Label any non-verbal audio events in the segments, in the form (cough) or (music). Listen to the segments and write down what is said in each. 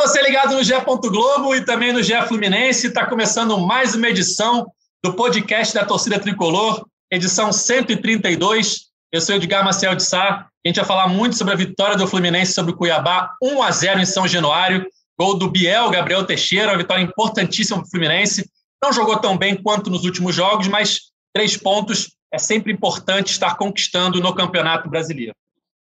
Você ligado no GE. Globo e também no GE Fluminense. Está começando mais uma edição do podcast da Torcida Tricolor, edição 132. Eu sou Edgar Marcel de Sá. A gente vai falar muito sobre a vitória do Fluminense sobre o Cuiabá, 1 a 0 em São Januário. Gol do Biel, Gabriel Teixeira, uma vitória importantíssima para o Fluminense. Não jogou tão bem quanto nos últimos jogos, mas três pontos é sempre importante estar conquistando no Campeonato Brasileiro.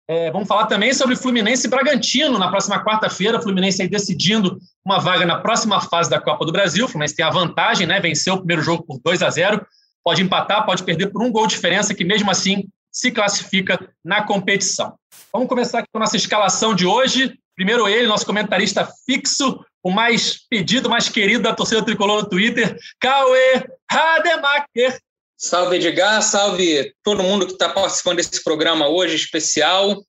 É, vamos falar também sobre Fluminense e Bragantino na próxima quarta-feira. Fluminense aí decidindo uma vaga na próxima fase da Copa do Brasil. O Fluminense tem a vantagem, né? Venceu o primeiro jogo por 2 a 0 Pode empatar, pode perder por um gol de diferença, que mesmo assim se classifica na competição. Vamos começar com a nossa escalação de hoje. Primeiro ele, nosso comentarista fixo, o mais pedido, mais querido da torcida tricolor no Twitter, Cauê Rademacher. Salve Edgar, salve todo mundo que está participando desse programa hoje especial.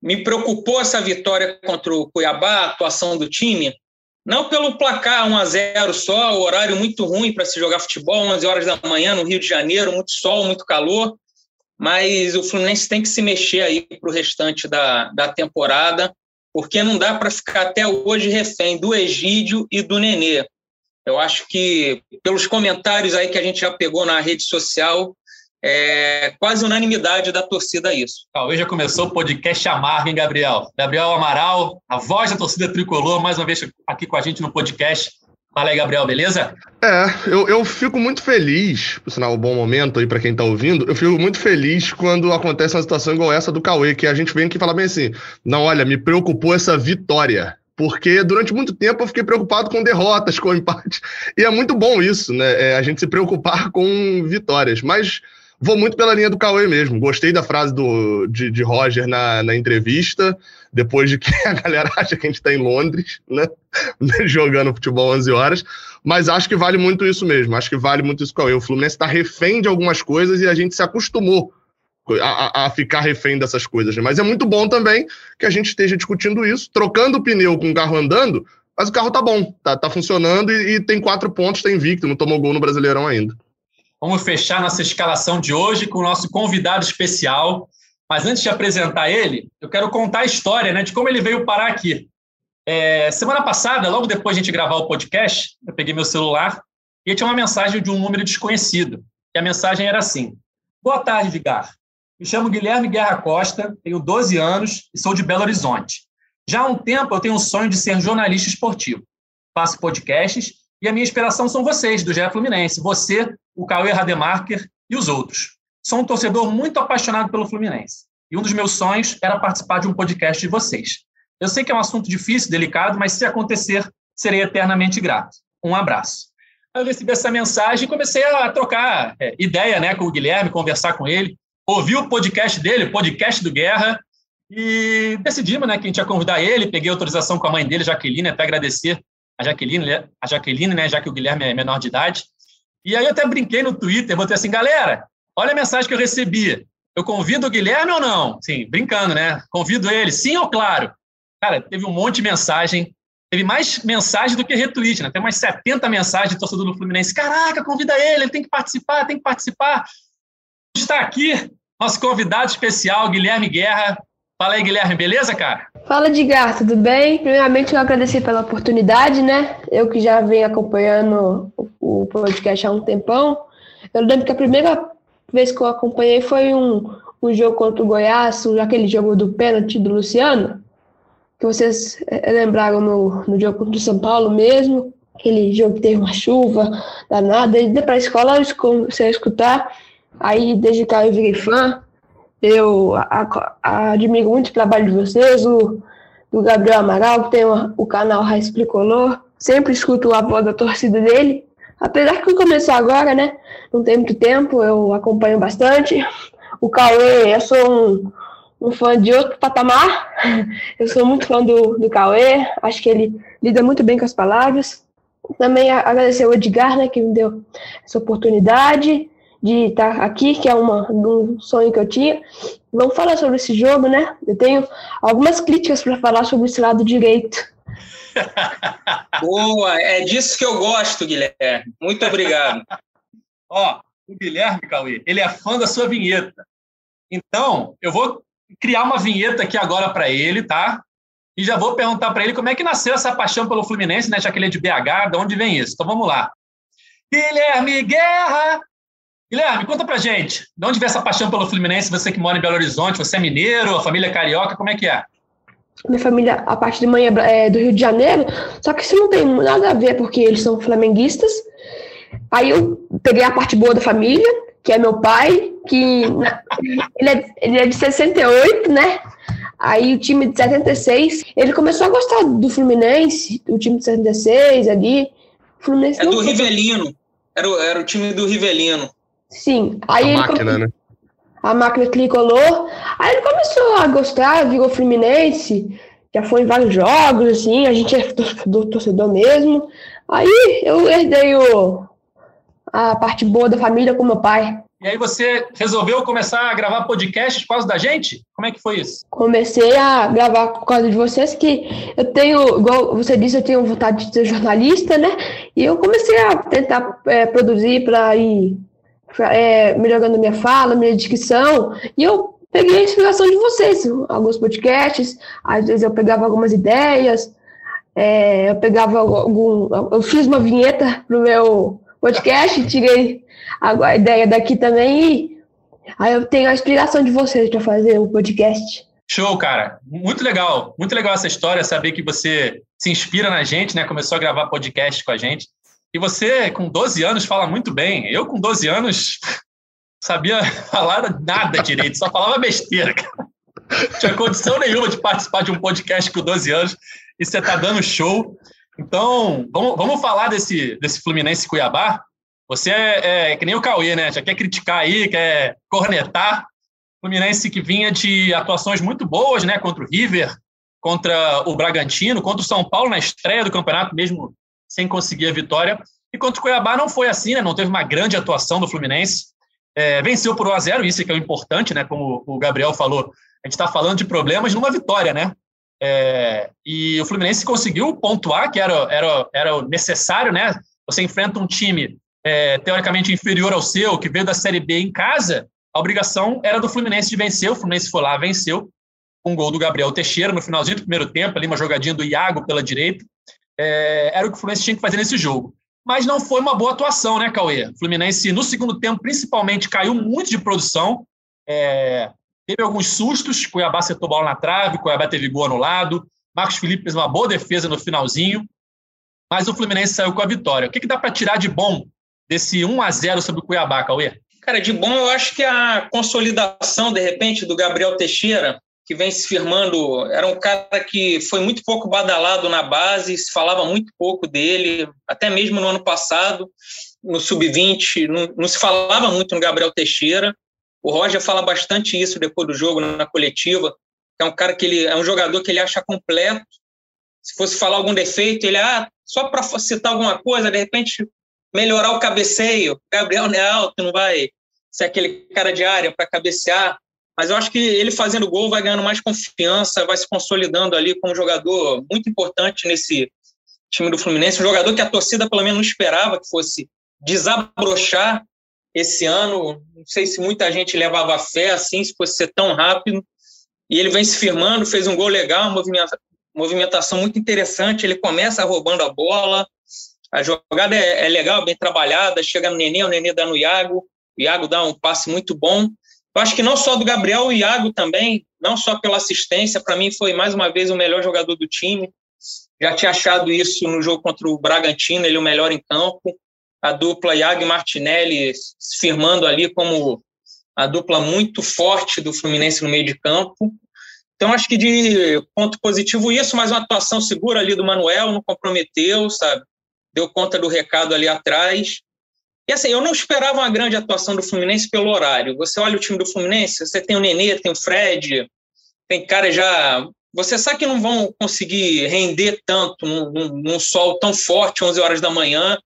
Me preocupou essa vitória contra o Cuiabá, a atuação do time, não pelo placar 1 a 0 só, o horário muito ruim para se jogar futebol, 11 horas da manhã no Rio de Janeiro, muito sol, muito calor, mas o Fluminense tem que se mexer aí para o restante da, da temporada, porque não dá para ficar até hoje refém do Egídio e do Nenê. Eu acho que, pelos comentários aí que a gente já pegou na rede social, é quase unanimidade da torcida isso. Hoje já começou o podcast Amargo, hein, Gabriel? Gabriel Amaral, a voz da torcida tricolor, mais uma vez aqui com a gente no podcast. Fala aí, Gabriel, beleza? É, eu, eu fico muito feliz, por sinal, um bom momento aí para quem tá ouvindo, eu fico muito feliz quando acontece uma situação igual essa do Cauê, que a gente vem aqui falar bem assim, não, olha, me preocupou essa vitória porque durante muito tempo eu fiquei preocupado com derrotas, (laughs) com empates, e é muito bom isso, né? É, a gente se preocupar com vitórias, mas vou muito pela linha do Cauê mesmo. Gostei da frase do, de, de Roger na, na, entrevista, depois de que (laughs) a galera acha que a gente está em Londres, né? (laughs) Jogando futebol 11 horas, mas acho que vale muito isso mesmo, acho que vale muito isso, Cauê. O Fluminense está refém de algumas coisas e a gente se acostumou a, a, ficar refém dessas coisas. Né? Mas é muito bom também que a gente esteja discutindo isso, trocando o pneu com o carro andando, mas o carro tá bom, tá, tá funcionando e, e tem quatro pontos, tem tá invicto, não tomou gol no Brasileirão ainda. Vamos fechar nossa escalação de hoje com o nosso convidado especial. Mas antes de apresentar ele, eu quero contar a história né, de como ele veio parar aqui. É, semana passada, logo depois de a gente gravar o podcast, eu peguei meu celular e tinha uma mensagem de um número desconhecido. E a mensagem era assim: Boa tarde, Vigar. Me chamo Guilherme Guerra Costa, tenho 12 anos e sou de Belo Horizonte. Já há um tempo eu tenho o sonho de ser jornalista esportivo. Faço podcasts e a minha inspiração são vocês, do GE Fluminense. Você, o Cauê Rademacher e os outros. Sou um torcedor muito apaixonado pelo Fluminense. E um dos meus sonhos era participar de um podcast de vocês. Eu sei que é um assunto difícil, delicado, mas se acontecer, serei eternamente grato. Um abraço. Eu recebi essa mensagem e comecei a trocar é, ideia né, com o Guilherme, conversar com ele ouvi o podcast dele, o podcast do Guerra, e decidimos né, que a gente ia convidar ele. Peguei autorização com a mãe dele, Jaqueline, até agradecer a Jaqueline, a Jaqueline, né, já que o Guilherme é menor de idade. E aí eu até brinquei no Twitter, botei assim, galera, olha a mensagem que eu recebi. Eu convido o Guilherme ou não? Sim, brincando, né? Convido ele, sim ou claro? Cara, teve um monte de mensagem. Teve mais mensagem do que retweet, né? Tem umas 70 mensagens de torcedor do Fluminense. Caraca, convida ele, ele tem que participar, tem que participar. Está aqui nosso convidado especial, Guilherme Guerra. Fala aí, Guilherme, beleza, cara? Fala, Edgar, tudo bem? Primeiramente, eu agradecer pela oportunidade, né? Eu que já venho acompanhando o podcast há um tempão. Eu lembro que a primeira vez que eu acompanhei foi um, um jogo contra o Goiás, aquele jogo do pênalti do Luciano, que vocês eh, lembraram no, no jogo contra o São Paulo mesmo, aquele jogo que teve uma chuva danada, e para a escola a escutar Aí, desde que eu virei fã, eu a, a, admiro muito o trabalho de vocês, o do Gabriel Amaral, que tem o, o canal Raiz Tricolor. Sempre escuto a voz da torcida dele. Apesar que começou agora, né? Não tem muito tempo, eu acompanho bastante. O Cauê, eu sou um, um fã de outro patamar. (laughs) Eu sou muito fã do, do Cauê, acho que ele lida muito bem com as palavras. Também agradecer ao Edgar, né, que me deu essa oportunidade de estar aqui, que é uma, um sonho que eu tinha. Vamos falar sobre esse jogo, né? Eu tenho algumas críticas para falar sobre esse lado direito. (laughs) Boa, é disso que eu gosto, Guilherme. Muito obrigado. (laughs) Ó, o Guilherme, Cauê, ele é fã da sua vinheta. Então, eu vou criar uma vinheta aqui agora para ele, tá? E já vou perguntar para ele como é que nasceu essa paixão pelo Fluminense, né? Já que ele é de BH, de onde vem isso? Então vamos lá. Guilherme Guerra! Guilherme, conta pra gente. De onde vem essa paixão pelo Fluminense? Você que mora em Belo Horizonte, você é mineiro, a família é carioca, como é que é? Minha família, a parte de mãe é, é do Rio de Janeiro, só que isso não tem nada a ver, porque eles são flamenguistas. Aí eu peguei a parte boa da família, que é meu pai, que ele, é, ele é de 68, né? Aí o time de 76, ele começou a gostar do Fluminense, o time de 76 ali. Fluminense é do foi... Rivelino. Era o, era o time do Rivelino. Sim. Aí a ele máquina, come... né? A máquina tricolor. Aí ele começou a gostar, virou Fluminense. Já foi em vários jogos, assim. A gente é torcedor, torcedor mesmo. Aí eu herdei o, a parte boa da família com meu pai. E aí você resolveu começar a gravar podcast por causa da gente? Como é que foi isso? Comecei a gravar por causa de vocês, que eu tenho, igual você disse, eu tenho vontade de ser jornalista, né? E eu comecei a tentar é, produzir para ir é, melhorando minha fala, minha dicção. E eu peguei a inspiração de vocês, alguns podcasts, às vezes eu pegava algumas ideias, é, eu pegava algum. Eu fiz uma vinheta pro meu podcast, tirei a ideia daqui também e aí eu tenho a inspiração de vocês para fazer o podcast. Show, cara. Muito legal. Muito legal essa história, saber que você se inspira na gente, né? Começou a gravar podcast com a gente. E você, com 12 anos, fala muito bem. Eu, com 12 anos, (laughs) sabia falar nada direito, só falava besteira, cara. Não tinha condição nenhuma de participar de um podcast com 12 anos e você está dando show. Então, vamos, vamos falar desse, desse Fluminense Cuiabá. Você é, é, que nem o Cauê, né? Já quer criticar aí, quer cornetar. Fluminense que vinha de atuações muito boas, né? Contra o River, contra o Bragantino, contra o São Paulo na estreia do campeonato, mesmo sem conseguir a vitória. E contra o Cuiabá não foi assim, né? Não teve uma grande atuação do Fluminense. É, venceu por 1 a 0 isso é que é o importante, né? Como o Gabriel falou, a gente está falando de problemas numa vitória, né? É, e o Fluminense conseguiu pontuar, que era, era, era necessário, né? Você enfrenta um time é, teoricamente inferior ao seu, que veio da Série B em casa, a obrigação era do Fluminense de vencer. O Fluminense foi lá, venceu, com um gol do Gabriel Teixeira no finalzinho do primeiro tempo, ali uma jogadinha do Iago pela direita. É, era o que o Fluminense tinha que fazer nesse jogo. Mas não foi uma boa atuação, né, Cauê? O Fluminense, no segundo tempo, principalmente, caiu muito de produção. É, teve alguns sustos, Cuiabá acertou bola na trave, Cuiabá teve gol anulado, Marcos Felipe fez uma boa defesa no finalzinho, mas o Fluminense saiu com a vitória. O que, que dá para tirar de bom desse 1 a 0 sobre o Cuiabá, Cauê? Cara, de bom eu acho que a consolidação, de repente, do Gabriel Teixeira, que vem se firmando, era um cara que foi muito pouco badalado na base, se falava muito pouco dele, até mesmo no ano passado, no Sub-20, não, não, se falava muito no Gabriel Teixeira. O Roger fala bastante isso depois do jogo, na coletiva, é um cara que ele é um jogador que ele acha completo. Se fosse falar algum defeito, ele, ah, só para citar alguma coisa, de repente melhorar o cabeceio. Gabriel não é alto, não vai ser aquele cara de área para cabecear. Mas eu acho que ele fazendo gol vai ganhando mais confiança, vai se consolidando ali como jogador muito importante nesse time do Fluminense. Um jogador que a torcida, pelo menos, não esperava que fosse desabrochar esse ano. Não sei se muita gente levava fé assim, se fosse ser tão rápido. E ele vem se firmando, fez um gol legal, movimentação muito interessante. Ele começa roubando a bola, a jogada é, é legal, bem trabalhada, chega no Nenê, o Nenê dá no Iago, o Iago dá um passe muito bom. Eu acho que não só do Gabriel, o Iago também, não só pela assistência, para mim foi mais uma vez o melhor jogador do time. Já tinha achado isso no jogo contra o Bragantino, ele o melhor em campo. A dupla Iago e Martinelli se firmando ali como a dupla muito forte do Fluminense no meio de campo. Então, acho que de ponto positivo isso, mas uma atuação segura ali do Manuel, não comprometeu, sabe? deu conta do recado ali atrás. E assim, eu não esperava uma grande atuação do Fluminense pelo horário. Você olha o time do Fluminense, você tem o Nenê, tem o Fred, tem cara já. Você sabe que não vão conseguir render tanto num, num, sol tão forte, 11 horas da manhã.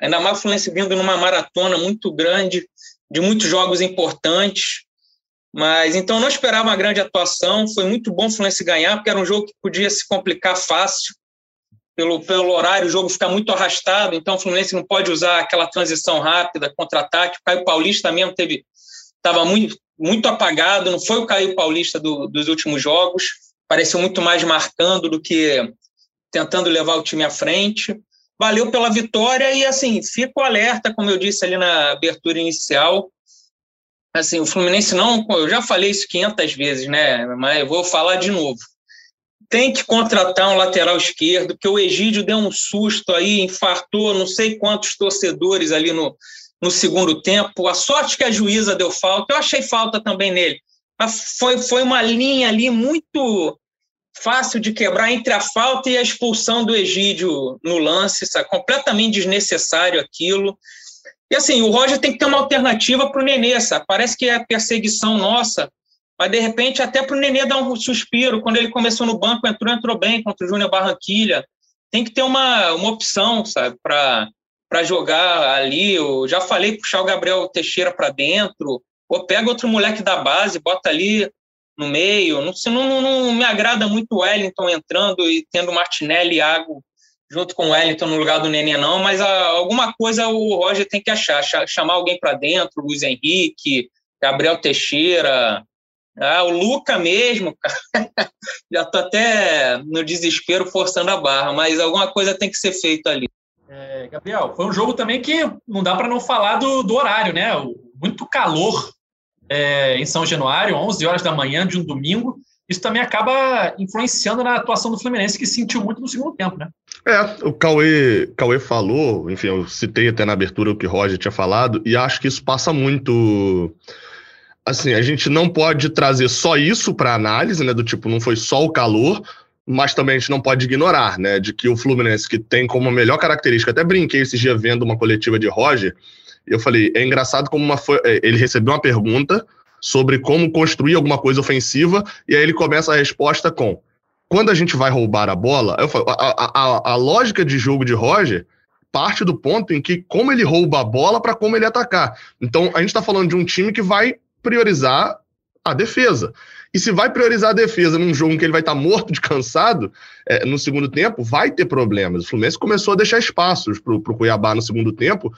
Ainda mais o Fluminense vindo numa maratona muito grande, de muitos jogos importantes. Mas então não esperava uma grande atuação. Foi muito bom o Fluminense ganhar, porque era um jogo que podia se complicar fácil. Pelo, pelo horário, o jogo fica muito arrastado, então o Fluminense não pode usar aquela transição rápida, contra-ataque. O Caio Paulista mesmo teve estava muito, muito apagado, não foi o Caio Paulista do, dos últimos jogos, pareceu muito mais marcando do que tentando levar o time à frente. Valeu pela vitória e, assim, fico alerta, como eu disse ali na abertura inicial, assim, o Fluminense não, eu já falei isso 500 vezes, né, mas eu vou falar de novo. Tem que contratar um lateral esquerdo, que o Egídio deu um susto aí, infartou não sei quantos torcedores ali no, no segundo tempo. A sorte que a juíza deu falta, eu achei falta também nele. Foi, foi uma linha ali muito fácil de quebrar entre a falta e a expulsão do Egídio no lance, sabe? completamente desnecessário aquilo. E assim, o Roger tem que ter uma alternativa para o Nenê, sabe? Parece que é perseguição nossa, mas de repente até para o Nenê dar um suspiro. Quando ele começou no banco, entrou, entrou bem contra o Júnior Barranquilha. Tem que ter uma, uma opção, sabe, para jogar ali. Eu já falei puxar o Gabriel Teixeira para dentro, ou pega outro moleque da base, bota ali no meio. Não, não, não me agrada muito o Wellington entrando e tendo Martinelli e Iago junto com o Wellington no lugar do Nenê, não, mas a, ah, alguma coisa o Roger tem que achar, chamar alguém para dentro, Luiz Henrique, Gabriel Teixeira, ah, o Luca mesmo, (laughs) já estou até no desespero forçando a barra, mas alguma coisa tem que ser feita ali. É, Gabriel, foi um jogo também que não dá para não falar do, do, horário, né? Muito calor é, em São Januário, 11 horas da manhã de um domingo. Isso também acaba influenciando na atuação do Fluminense, que sentiu muito no segundo tempo, né? É, o Cauê, Cauê falou, enfim, eu citei até na abertura o que o Roger tinha falado, e acho que isso passa muito. Assim, a gente não pode trazer só isso para análise, né? Do tipo, não foi só o calor, mas também a gente não pode ignorar, né, de que o Fluminense, que tem como melhor característica, até brinquei esse dia vendo uma coletiva de Roger, e eu falei, é engraçado como uma foi, é, ele recebeu uma pergunta sobre como construir alguma coisa ofensiva, e aí ele começa a resposta com, quando a gente vai roubar a bola, eu falo, a, a, a lógica de jogo de Roger parte do ponto em que como ele rouba a bola para como ele atacar. Então, a gente está falando de um time que vai priorizar a defesa. E se vai priorizar a defesa num jogo em que ele vai estar morto de cansado, é, no segundo tempo, vai ter problemas. O Fluminense começou a deixar espaços para o Cuiabá no segundo tempo,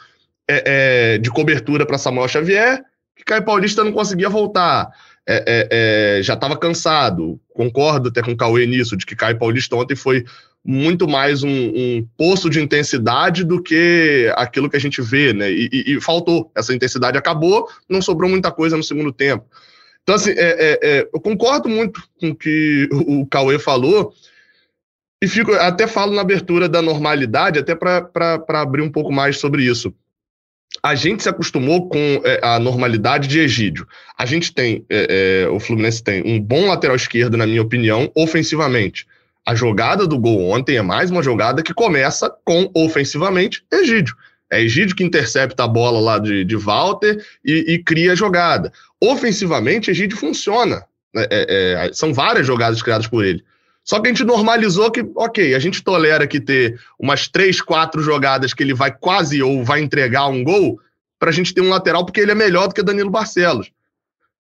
é, é, de cobertura para Samuel Xavier, que Caio Paulista não conseguia voltar. É, é, é, já estava cansado. Concordo até com o Cauê nisso, de que Caio Paulista ontem foi muito mais um, um, poço de intensidade do que aquilo que a gente vê, né? E, e, e, faltou. Essa intensidade acabou, não sobrou muita coisa no segundo tempo. Então, assim, é, é, é, eu concordo muito com o que o Cauê falou, e fico, até falo na abertura da normalidade, até para abrir um pouco mais sobre isso. A gente se acostumou com é, a normalidade de Egídio. A gente tem, é, é, o Fluminense tem um bom lateral esquerdo, na minha opinião, ofensivamente. A jogada do gol ontem é mais uma jogada que começa com, ofensivamente, Egídio. É Egídio que intercepta a bola lá de, de Walter e, e cria a jogada. Ofensivamente, Egídio funciona. É, é, é, são várias jogadas criadas por ele. Só que a gente normalizou que, ok, a gente tolera que ter umas três, quatro jogadas que ele vai quase ou vai entregar um gol para a gente ter um lateral, porque ele é melhor do que Danilo Barcelos.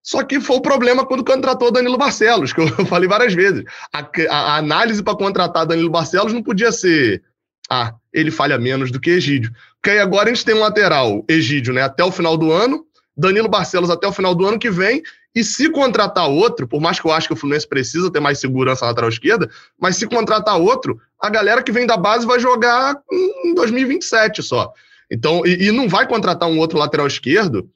Só que foi o problema quando contratou Danilo Barcelos, (laughs) que eu falei várias vezes. A, a, análise para contratar Danilo Barcelos não podia ser ah, ele falha menos do que Egídio. Porque aí agora a gente tem um lateral, Egídio, né, até o final do ano, Danilo Barcelos até o final do ano que vem, e se contratar outro, por mais que eu acho que o Fluminense precisa ter mais segurança na lateral esquerda, mas se contratar outro, a galera que vem da base vai jogar em 2027 só. Então, e, e não vai contratar um outro lateral esquerdo,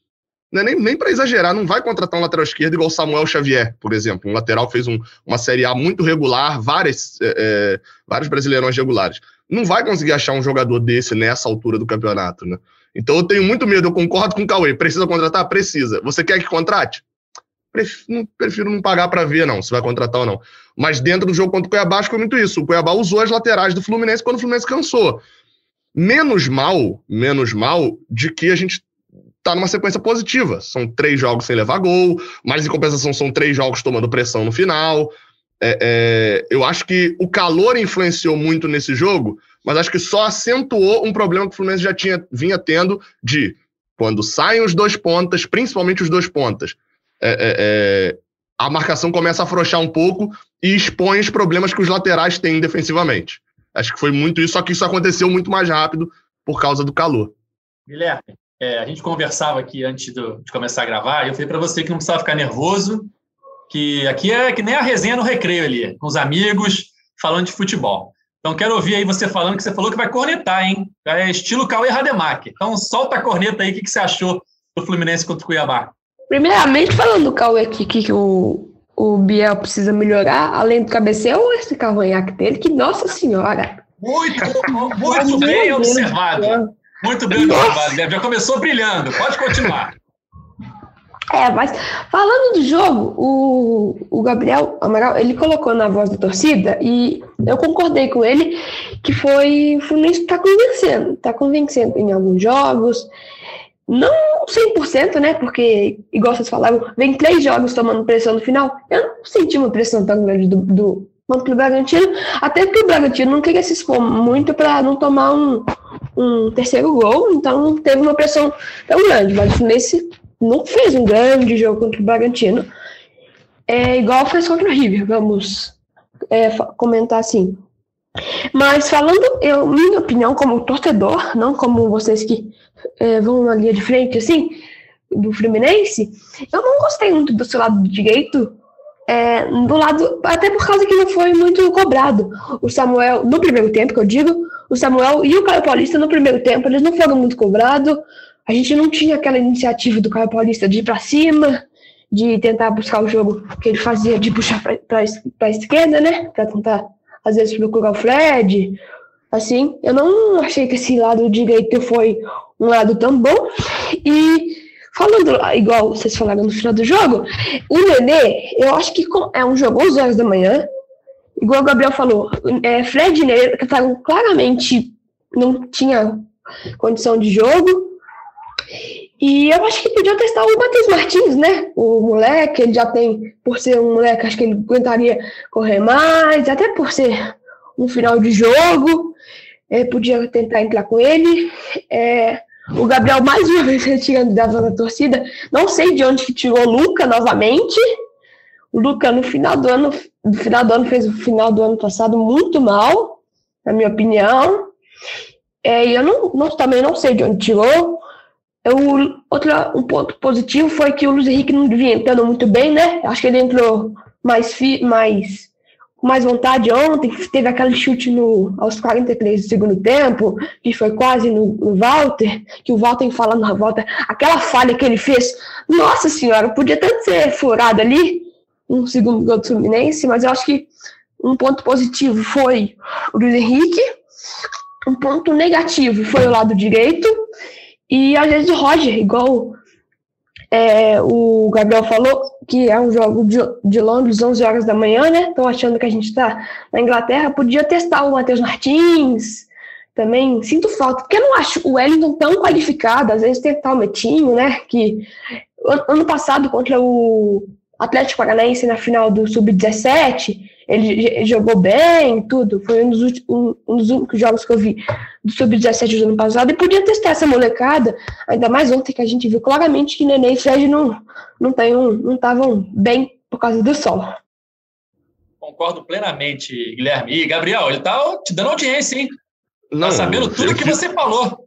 né, nem, nem para exagerar, não vai contratar um lateral esquerdo igual Samuel Xavier, por exemplo, um lateral que fez um, uma Série A muito regular, várias, é, é vários brasileirões regulares não vai conseguir achar um jogador desse nessa altura do campeonato, né? Então eu tenho muito medo, eu concordo com o Cauê. Precisa contratar? Precisa. Você quer que contrate? Prefiro, prefiro não pagar para ver, não, se vai contratar ou não. Mas dentro do jogo contra o Cuiabá, foi muito isso. O Cuiabá usou as laterais do Fluminense quando o Fluminense cansou. Menos mal, menos mal de que a gente tá numa sequência positiva. São três jogos sem levar gol, mas em compensação são três jogos tomando pressão no final. É, é, eu acho que o calor influenciou muito nesse jogo, mas acho que só acentuou um problema que o Fluminense já tinha, vinha tendo de quando saem os dois pontas, principalmente os dois pontas, é, é, é a marcação começa a afrouxar um pouco e expõe os problemas que os laterais têm defensivamente. Acho que foi muito isso, só que isso aconteceu muito mais rápido por causa do calor. Guilherme, é, a gente conversava aqui antes do, de começar a gravar, e eu falei para você que não precisava ficar nervoso, que aqui é que nem a resenha no recreio ali, com os amigos, falando de futebol. Então, quero ouvir aí você falando que você falou que vai cornetar, hein? É estilo Cauê Rademacher. Então, solta a corneta aí, o que, que você achou do Fluminense contra o Cuiabá? Primeiramente, falando do Cauê aqui, que, que o, o Biel precisa melhorar, além do cabeceio, esse cavanhaque dele, que, nossa senhora! Muito, (laughs) muito bem observado. Muito bem Já começou brilhando. Pode continuar. É, mas falando do jogo, o, o Gabriel Amaral, ele colocou na voz da torcida e eu concordei com ele que foi o Fluminense está convencendo, está convencendo em alguns jogos, não 100%, né, porque, igual vocês falaram, vem três jogos tomando pressão no final, eu não senti uma pressão tão grande do, do contra o Bragantino, até porque o Bragantino não queria se expor muito para não tomar um, um terceiro gol, então teve uma pressão tão grande, mas Fluminense não fez um grande jogo contra o Bragantino. É igual fez contra o River, vamos é, comentar assim. Mas falando, eu, minha opinião como torcedor, não como vocês que é, vão na linha de frente, assim, do Fluminense, eu não gostei muito do seu lado direito, é, do lado, até por causa que não foi muito cobrado. O Samuel, no primeiro tempo, que eu digo, o Samuel e o Caio Paulista no primeiro tempo, eles não foram muito cobrados. A gente não tinha aquela iniciativa do Caio Paulista de ir para cima, de tentar buscar o jogo que ele fazia, de puxar para a esquerda, né? Para tentar, às vezes, procurar o Fred. Assim, eu não achei que esse lado direito foi um lado tão bom. E falando igual vocês falaram no final do jogo, o Nenê, eu acho que é um jogo 11 horas da manhã. Igual o Gabriel falou, é, Fred e Nenê claramente não tinha condição de jogo. E eu acho que podia testar o Matheus Martins, né? O moleque, ele já tem, por ser um moleque, acho que ele aguentaria correr mais, até por ser um final de jogo, é, podia tentar entrar com ele. É, o Gabriel, mais uma vez, (laughs) retirando da zona da torcida. Não sei de onde que tirou o Luca novamente. O Luca, no final do ano, no final do ano, fez o final do ano passado muito mal, na minha opinião. É, eu não, não, também não sei de onde tirou. Eu, outra, um ponto positivo foi que o Luiz Henrique não vinha entrando muito bem, né? Acho que ele entrou mais, fi, mais mais vontade ontem, teve aquele chute no, aos 43 do segundo tempo, que foi quase no, no Walter, que o Walter falando na volta, aquela falha que ele fez, nossa senhora, podia tanto ser furado ali, um segundo gol do Fluminense, mas eu acho que um ponto positivo foi o Luiz Henrique, um ponto negativo foi o lado direito, e às vezes o Roger, igual é, o Gabriel falou, que é um jogo de, de Londres, 11 horas da manhã, né? Estão achando que a gente está na Inglaterra. Podia testar o Matheus Martins, também sinto falta, porque eu não acho o Wellington tão qualificado, às vezes tentar o Metinho, né? Que ano passado contra o Atlético Paranaense na final do Sub-17, ele jogou bem, tudo. Foi um dos, últimos, um dos únicos jogos que eu vi do Sub-17 do ano passado. E podia testar essa molecada, ainda mais ontem que a gente viu claramente que Nenê e Fred não estavam não, não bem por causa do sol. Concordo plenamente, Guilherme. E, Gabriel, ele tá te dando audiência, hein? Tá não, tá sabendo tudo que fico, você falou.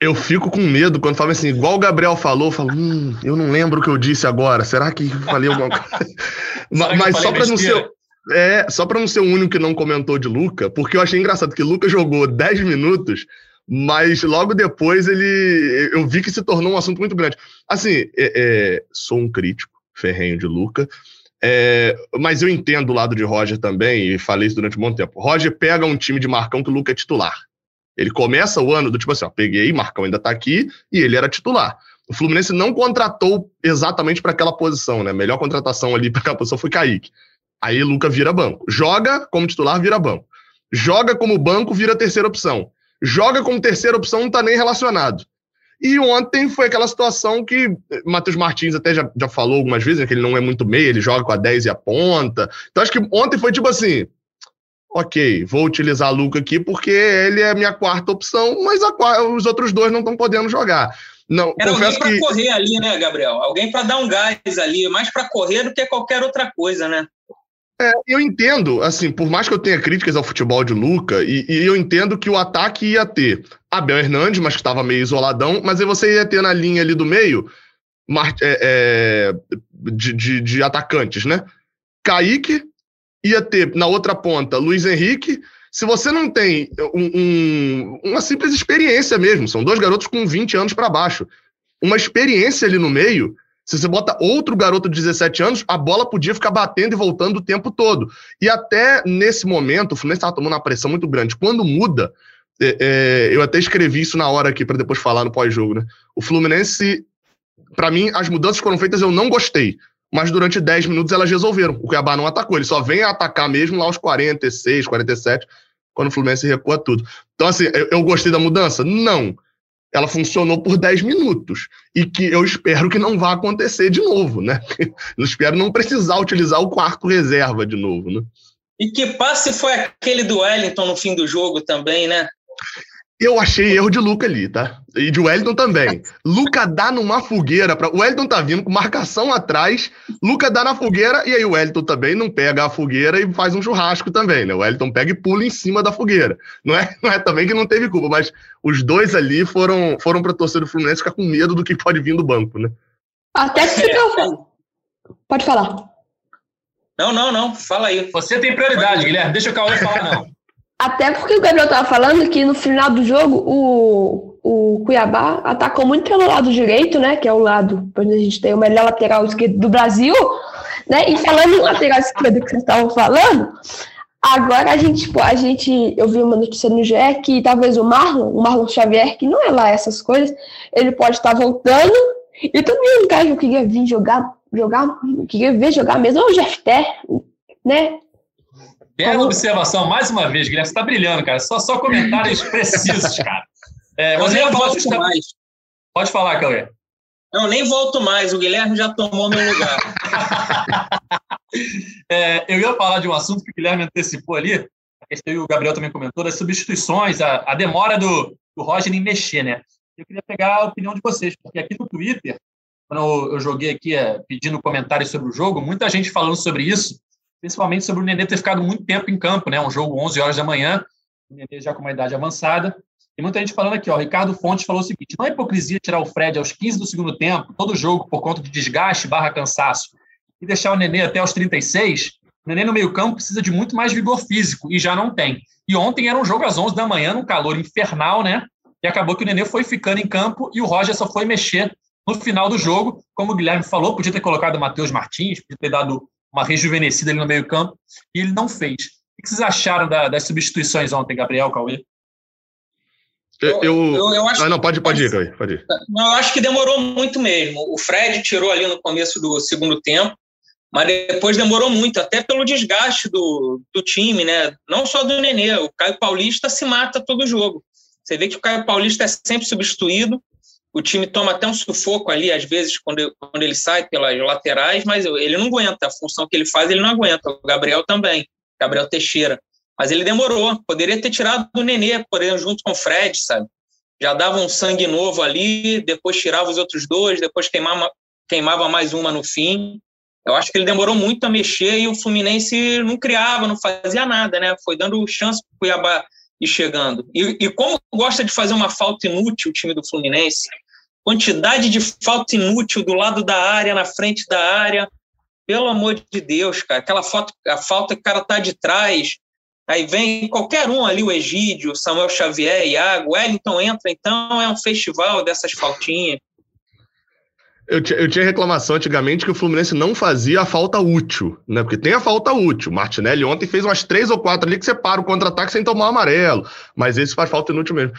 Eu fico com medo quando fala assim, igual o Gabriel falou, eu falo, hum, eu não lembro o que eu disse agora. Será que falei alguma coisa? (laughs) (laughs) mas, mas só para não ser é, só para não ser o único que não comentou de Luca, porque eu achei engraçado que Luca jogou 10 minutos, mas logo depois ele. Eu vi que se tornou um assunto muito grande. Assim, é, é, sou um crítico ferrenho de Luca, é, mas eu entendo o lado de Roger também, e falei isso durante um bom tempo. Roger pega um time de Marcão que o Luca é titular. Ele começa o ano do tipo assim, ó, peguei, Marcão ainda tá aqui, e ele era titular. O Fluminense não contratou exatamente para aquela posição, né? A melhor contratação ali (laughs) para aquela posição foi Kaique. Aí Luca vira banco. Joga como titular, vira banco. Joga como banco, vira terceira opção. Joga como terceira opção, não tá nem relacionado. E ontem foi aquela situação que Matheus Martins até já, já falou algumas vezes, né, que ele não é muito meio, ele joga com a 10 e a ponta. Então acho que ontem foi tipo assim: ok, vou utilizar Luca aqui porque ele é a minha quarta opção, mas a, os outros dois não estão podendo jogar. Não, Era alguém para que... correr ali, né, Gabriel? Alguém para dar um gás ali, mais para correr do que qualquer outra coisa, né? É, eu entendo, assim, por mais que eu tenha críticas ao futebol de Luca, e, e eu entendo que o ataque ia ter Abel Hernandes, mas que estava meio isoladão, mas aí você ia ter na linha ali do meio é, é, de, de, de, atacantes, né? Kaique, ia ter na outra ponta Luiz Henrique. Se você não tem um, um, uma simples experiência mesmo, são dois garotos com 20 anos para baixo, uma experiência ali no meio se você bota outro garoto de 17 anos, a bola podia ficar batendo e voltando o tempo todo. E até nesse momento, o Fluminense estava tomando uma pressão muito grande. Quando muda, é, é, eu até escrevi isso na hora aqui para depois falar no pós-jogo, né? O Fluminense, para mim, as mudanças que foram feitas eu não gostei. Mas durante 10 minutos elas resolveram. O Cuiabá não atacou, ele só vem atacar mesmo lá aos 46, 47, quando o Fluminense recua tudo. Então, assim, eu, eu gostei da mudança? Não ela funcionou por 10 minutos. E que eu espero que não vá acontecer de novo, né? (laughs) Eu espero não precisar utilizar o quarto reserva de novo, né? E que passe foi aquele do Wellington no fim do jogo também, né? Eu achei erro de Luca ali, tá? E de Wellington também. (laughs) Luca dá numa fogueira. Pra... O Wellington tá vindo com marcação atrás. Luca dá na fogueira e aí o Wellington também não pega a fogueira e faz um churrasco também, né? O Wellington pega e pula em cima da fogueira. Não é, não é também que não teve culpa, mas os dois ali foram, foram pra torcida do Fluminense ficar com medo do que pode vir do banco, né? Até que ficou. Pode falar. Não, não, não. Fala aí. Você tem prioridade, Guilherme. Deixa o Cauê falar, não. Até porque o Gabriel estava falando que no final do jogo o, o Cuiabá atacou muito pelo lado direito, né? Que é o lado onde a gente tem o melhor lateral esquerdo do Brasil, né? E falando em lateral esquerdo que vocês estavam falando, agora a gente, a gente, eu vi uma notícia no GE que talvez o Marlon, o Marlon Xavier, que não é lá essas coisas, ele pode estar voltando. E também um cara que eu queria vir jogar, jogar, queria ver jogar mesmo é o Jeff Ter, né? Bela observação, mais uma vez, Guilherme. Você está brilhando, cara. Só, só comentários (laughs) precisos, cara. É, você nem volto está... mais. Pode falar, Cauê. Não, nem volto mais. O Guilherme já tomou meu lugar. (laughs) é, eu ia falar de um assunto que o Guilherme antecipou ali, e o Gabriel também comentou, das substituições, a, a demora do, do Roger em mexer, né? Eu queria pegar a opinião de vocês, porque aqui no Twitter, quando eu, eu joguei aqui é, pedindo comentários sobre o jogo, muita gente falando sobre isso, principalmente sobre o Nenê ter ficado muito tempo em campo, né? Um jogo 11 horas da manhã, o Nenê já com uma idade avançada. E muita gente falando aqui, ó, Ricardo Fontes falou o seguinte: não é hipocrisia tirar o Fred aos 15 do segundo tempo, todo jogo por conta de desgaste barra cansaço, e deixar o Nenê até os 36. O Nenê no meio-campo precisa de muito mais vigor físico e já não tem. E ontem era um jogo às 11 da manhã, num calor infernal, né? E acabou que o Nenê foi ficando em campo e o Roger só foi mexer no final do jogo. Como o Guilherme falou, podia ter colocado o Matheus Martins, podia ter dado uma rejuvenescida ali no meio-campo, e ele não fez. O que vocês acharam da, das substituições ontem, Gabriel, Cauê? Eu, eu, eu, eu acho ah, não, pode, pode ir, Cauê, pode ir. Não, eu acho que demorou muito mesmo. O Fred tirou ali no começo do segundo tempo, mas depois demorou muito, até pelo desgaste do, do time, né? Não só do Nenê, o Caio Paulista se mata todo jogo. Você vê que o Caio Paulista é sempre substituído, o time toma até um sufoco ali, às vezes, quando, quando ele sai pelas laterais, mas ele não aguenta. A função que ele faz, ele não aguenta. O Gabriel também, Gabriel Teixeira. Mas ele demorou. Poderia ter tirado do Nenê, por exemplo, junto com o Fred, sabe? Já dava um sangue novo ali, depois tirava os outros dois, depois queimava, queimava mais uma no fim. Eu acho que ele demorou muito a mexer e o Fluminense não criava, não fazia nada, né? Foi dando chance para o Cuiabá ir chegando. E, e como gosta de fazer uma falta inútil o time do Fluminense, quantidade de falta inútil do lado da área, na frente da área, pelo amor de Deus, cara, aquela foto, a falta que o cara tá de trás, aí vem qualquer um ali, o Egídio, Samuel Xavier, Iago, Wellington entra, então é um festival dessas faltinhas. Eu, eu tinha reclamação antigamente que o Fluminense não fazia a falta útil, né? Porque tem a falta útil. Martinelli ontem fez umas três ou quatro ali que você para o contra-ataque sem tomar o amarelo. Mas esse faz falta inútil mesmo.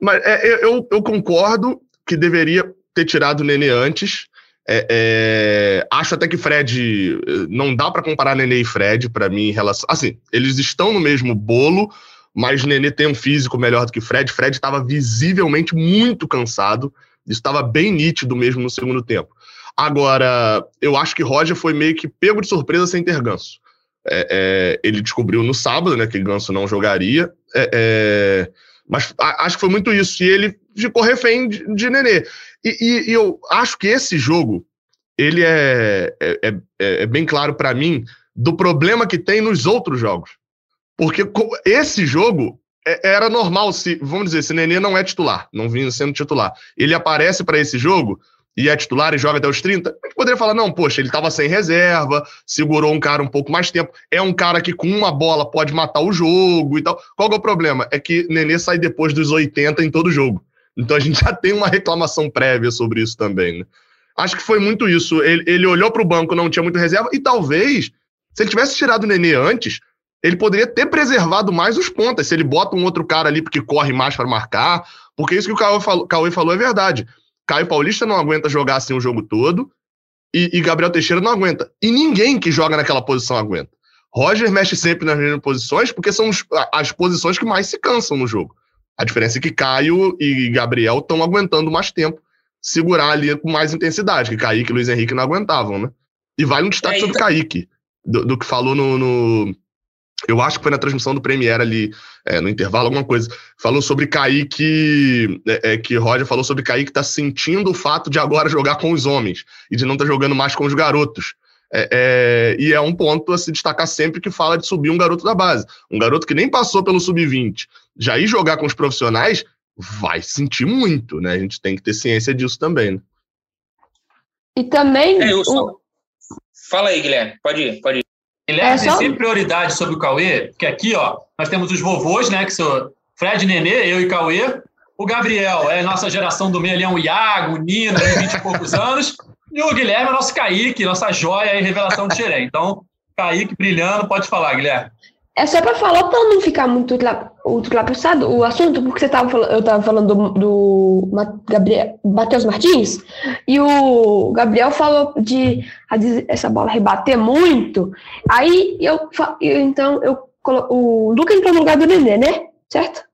Mas é, eu, eu concordo que deveria ter tirado o Nenê antes. É, é, acho até que Fred. Não dá para comparar Nenê e Fred, para mim, em relação. Assim, eles estão no mesmo bolo, mas Nenê tem um físico melhor do que Fred. Fred estava visivelmente muito cansado Isso estava bem nítido mesmo no segundo tempo. Agora, eu acho que Roger foi meio que pego de surpresa sem ter ganso. É, é, ele descobriu no sábado né, que Ganso não jogaria, é, é mas a, acho que foi muito isso. E ele ficou refém de, de Nenê. E, e, e, eu acho que esse jogo ele é, é, é, é bem claro para mim do problema que tem nos outros jogos. Porque esse jogo era normal se, vamos dizer, se Nenê não é titular, não vinha sendo titular. Ele aparece para esse jogo e é titular e joga até os 30, a gente poderia falar, não, poxa, ele estava sem reserva, segurou um cara um pouco mais tempo, é um cara que com uma bola pode matar o jogo e tal. Qual é o problema? É que Nenê sai depois dos 80 em todo jogo. Então a gente já tem uma reclamação prévia sobre isso também, né? Acho que foi muito isso. Ele, ele olhou para o banco, não tinha muito reserva, e talvez, se ele tivesse tirado o Nenê antes, ele poderia ter preservado mais os pontas, se ele bota um outro cara ali porque corre mais para marcar, porque isso que o Cauê falou, Cauê falou é verdade. Caio Paulista não aguenta jogar assim o jogo todo e, e, Gabriel Teixeira não aguenta. E ninguém que joga naquela posição aguenta. Roger mexe sempre nas mesmas posições porque são as posições que mais se cansam no jogo. A diferença é que Caio e Gabriel estão aguentando mais tempo segurar ali com mais intensidade, que Kaique e Luiz Henrique não aguentavam, né? E vale um destaque é, sobre então... Kaique, do, do, que falou no, no, eu acho que foi na transmissão do Premier ali, é, no intervalo, alguma coisa. Falou sobre Kaique, é, é, que Roger falou sobre Kaique tá sentindo o fato de agora jogar com os homens e de não estar tá jogando mais com os garotos. É, é, e é um ponto a se destacar sempre que fala de subir um garoto da base. Um garoto que nem passou pelo sub-20, já ir jogar com os profissionais, vai sentir muito, né? A gente tem que ter ciência disso também, né? E também. É, só... Fala aí, Guilherme. Pode ir, pode ir. Guilherme é só... tem prioridade sobre o Cauê, porque aqui, ó, nós temos os vovôs, né, que são Fred Nenê, eu e Cauê. O Gabriel é nossa geração do meio ali, é um Iago, Nino, de 20 e poucos anos. E o Guilherme é nosso Kaique, nossa joia e revelação de Xerém. Então, Kaique brilhando, pode falar, Guilherme. É só para falar para não ficar muito ultrapassado o assunto, porque você tava eu estava falando do, do Gabriel, Matheus Martins, e o Gabriel falou de essa bola rebater muito. Aí eu, eu então eu o Lucas entrou no lugar do Nenê, né? Certo?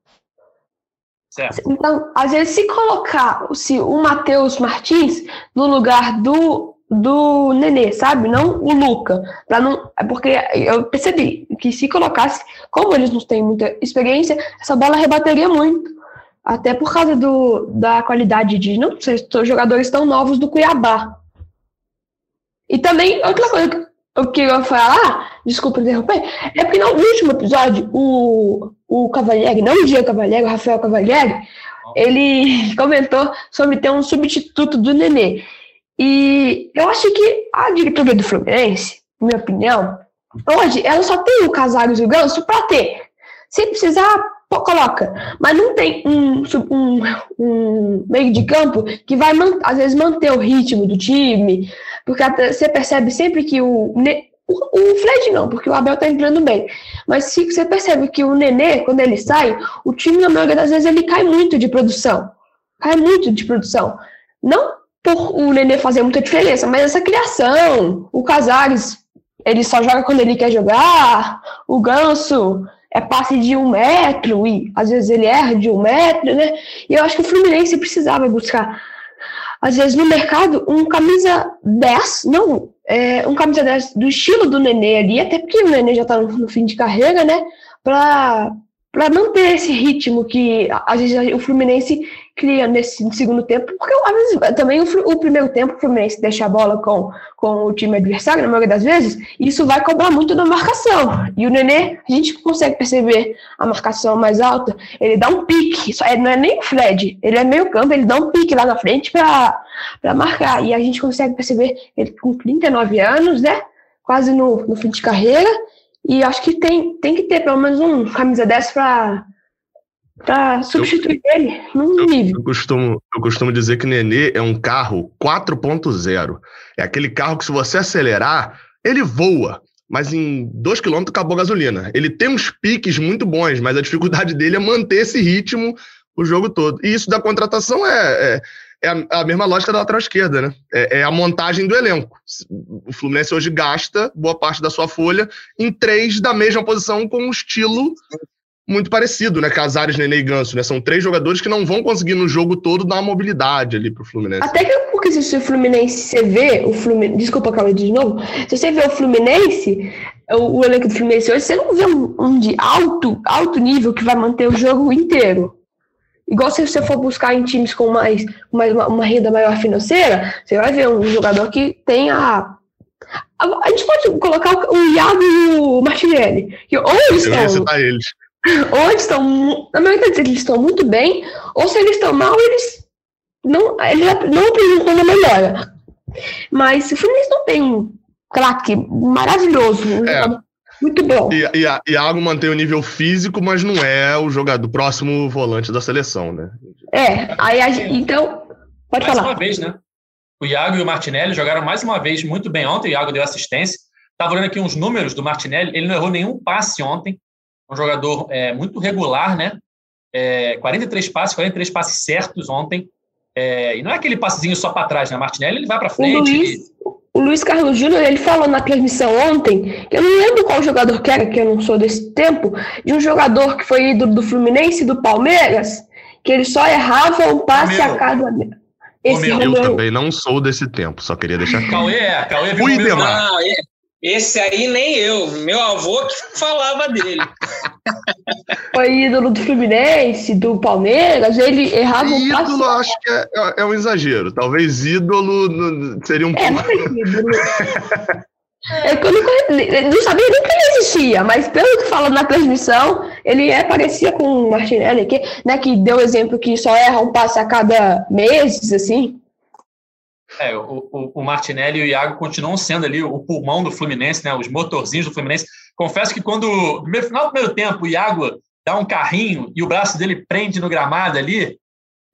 Certo. Então, às vezes, se colocar se o Matheus Martins no lugar do do Nenê, sabe? Não o Luca. Pra não, é porque eu percebi que se colocasse, como eles não têm muita experiência, essa bola rebateria muito. Até por causa do, da qualidade de não sei, jogadores tão novos do Cuiabá. E também, outra coisa que eu queria falar, desculpa interromper, é porque no último episódio, o, o Cavalieri, não o Dia Cavalieri, o Rafael Cavalieri, ele (laughs) comentou sobre ter um substituto do Nenê. E eu acho que a diretoria do Fluminense, na minha opinião, hoje ela só tem o Casares e o Ganso para ter. Se precisar, coloca. Mas não tem um, um, um, meio de campo que vai, às vezes, manter o ritmo do time. Porque você percebe sempre que o, o, o Fred não, porque o Abel tá entrando bem. Mas se você percebe que o Nenê, quando ele sai, o time, na maioria das vezes, ele cai muito de produção. Cai muito de produção. Não por o Nenê fazer muita diferença, mas essa criação, o Casares, ele só joga quando ele quer jogar, o Ganso é passe de um metro e às vezes ele erra de um metro, né? E eu acho que o Fluminense precisava buscar, às vezes no mercado, um camisa 10, não, é, um camisa 10 do estilo do Nenê ali, até porque o Nenê já tá no, no fim de carreira, né? Pra, pra manter esse ritmo que às vezes o Fluminense cria nesse segundo tempo, porque às vezes, também o, o, primeiro tempo o Fluminense deixa a bola com, com o time adversário, na maioria das vezes, isso vai cobrar muito da marcação. E o Nenê, a gente consegue perceber a marcação mais alta, ele dá um pique, só, não é nem o Fred, ele é meio campo, ele dá um pique lá na frente para marcar. E a gente consegue perceber ele com 39 anos, né? Quase no, no fim de carreira. E acho que tem, tem que ter pelo menos um camisa 10 para para substituir eu, ele num nível. Eu costumo, eu costumo dizer que Nenê é um carro 4.0. É aquele carro que, se você acelerar, ele voa. Mas em 2 km acabou a gasolina. Ele tem uns piques muito bons, mas a dificuldade dele é manter esse ritmo o jogo todo. E isso da contratação é, é, é a, a, mesma lógica da lateral esquerda, né? É, é, a montagem do elenco. O Fluminense hoje gasta boa parte da sua folha em três da mesma posição com um estilo muito parecido, né? Casares, Nenê e Ganso, né? São três jogadores que não vão conseguir no jogo todo dar uma mobilidade ali pro Fluminense. Até que porque se o Fluminense você vê o Fluminense, desculpa, Cauê, de novo, se você vê o Fluminense, o, o elenco do Fluminense hoje, você não vê um, um, de alto, alto nível que vai manter o jogo inteiro. Igual se você for buscar em times com mais, mais uma, uma renda maior financeira, você vai ver um jogador que tem a a, gente pode colocar o Iago e o Martinelli. Que ou eles Eu estão. Eles. Ou eles estão. Na maioria das eles estão muito bem, ou se eles estão mal, eles não, eles não apresentam uma melhora. Mas o Fluminense não tem um craque maravilhoso. É. Muito bom. E, e, Iago mantém o nível físico, mas não é o jogador próximo volante da seleção, né? É, aí a, então. Pode Mais falar. uma vez, né? O Iago e o Martinelli jogaram mais uma vez muito bem ontem. O Iago deu assistência. Estava olhando aqui uns números do Martinelli. Ele não errou nenhum passe ontem. Um jogador é, muito regular, né? É, 43 passes, 43 passes certos ontem. É, e não é aquele passezinho só para trás, né? Martinelli ele vai para frente. O Luiz, o Luiz Carlos Júnior ele falou na transmissão ontem, que eu não lembro qual jogador que era, que eu não sou desse tempo, de um jogador que foi ídolo do Fluminense e do Palmeiras, que ele só errava um passe a cada. Esse eu também não sou desse tempo, só queria deixar claro. Cauê, é, Cauê viu Não, esse aí nem eu, meu avô que falava dele. (laughs) Foi ídolo do Fluminense, do Palmeiras, ele errava um passe. Ídolo acho que é, é, é, um exagero, talvez ídolo seria um é, pouco... É, ídolo. (laughs) É eu não, não, sabia nem que ele existia, mas pelo que fala na transmissão, ele é parecia com o Martinelli, que, né, que deu exemplo que só erra um passe a cada meses, assim. É, o, o, o, Martinelli e o Iago continuam sendo ali o pulmão do Fluminense, né, os motorzinhos do Fluminense. Confesso que quando, no final do primeiro tempo, o Iago dá um carrinho e o braço dele prende no gramado ali,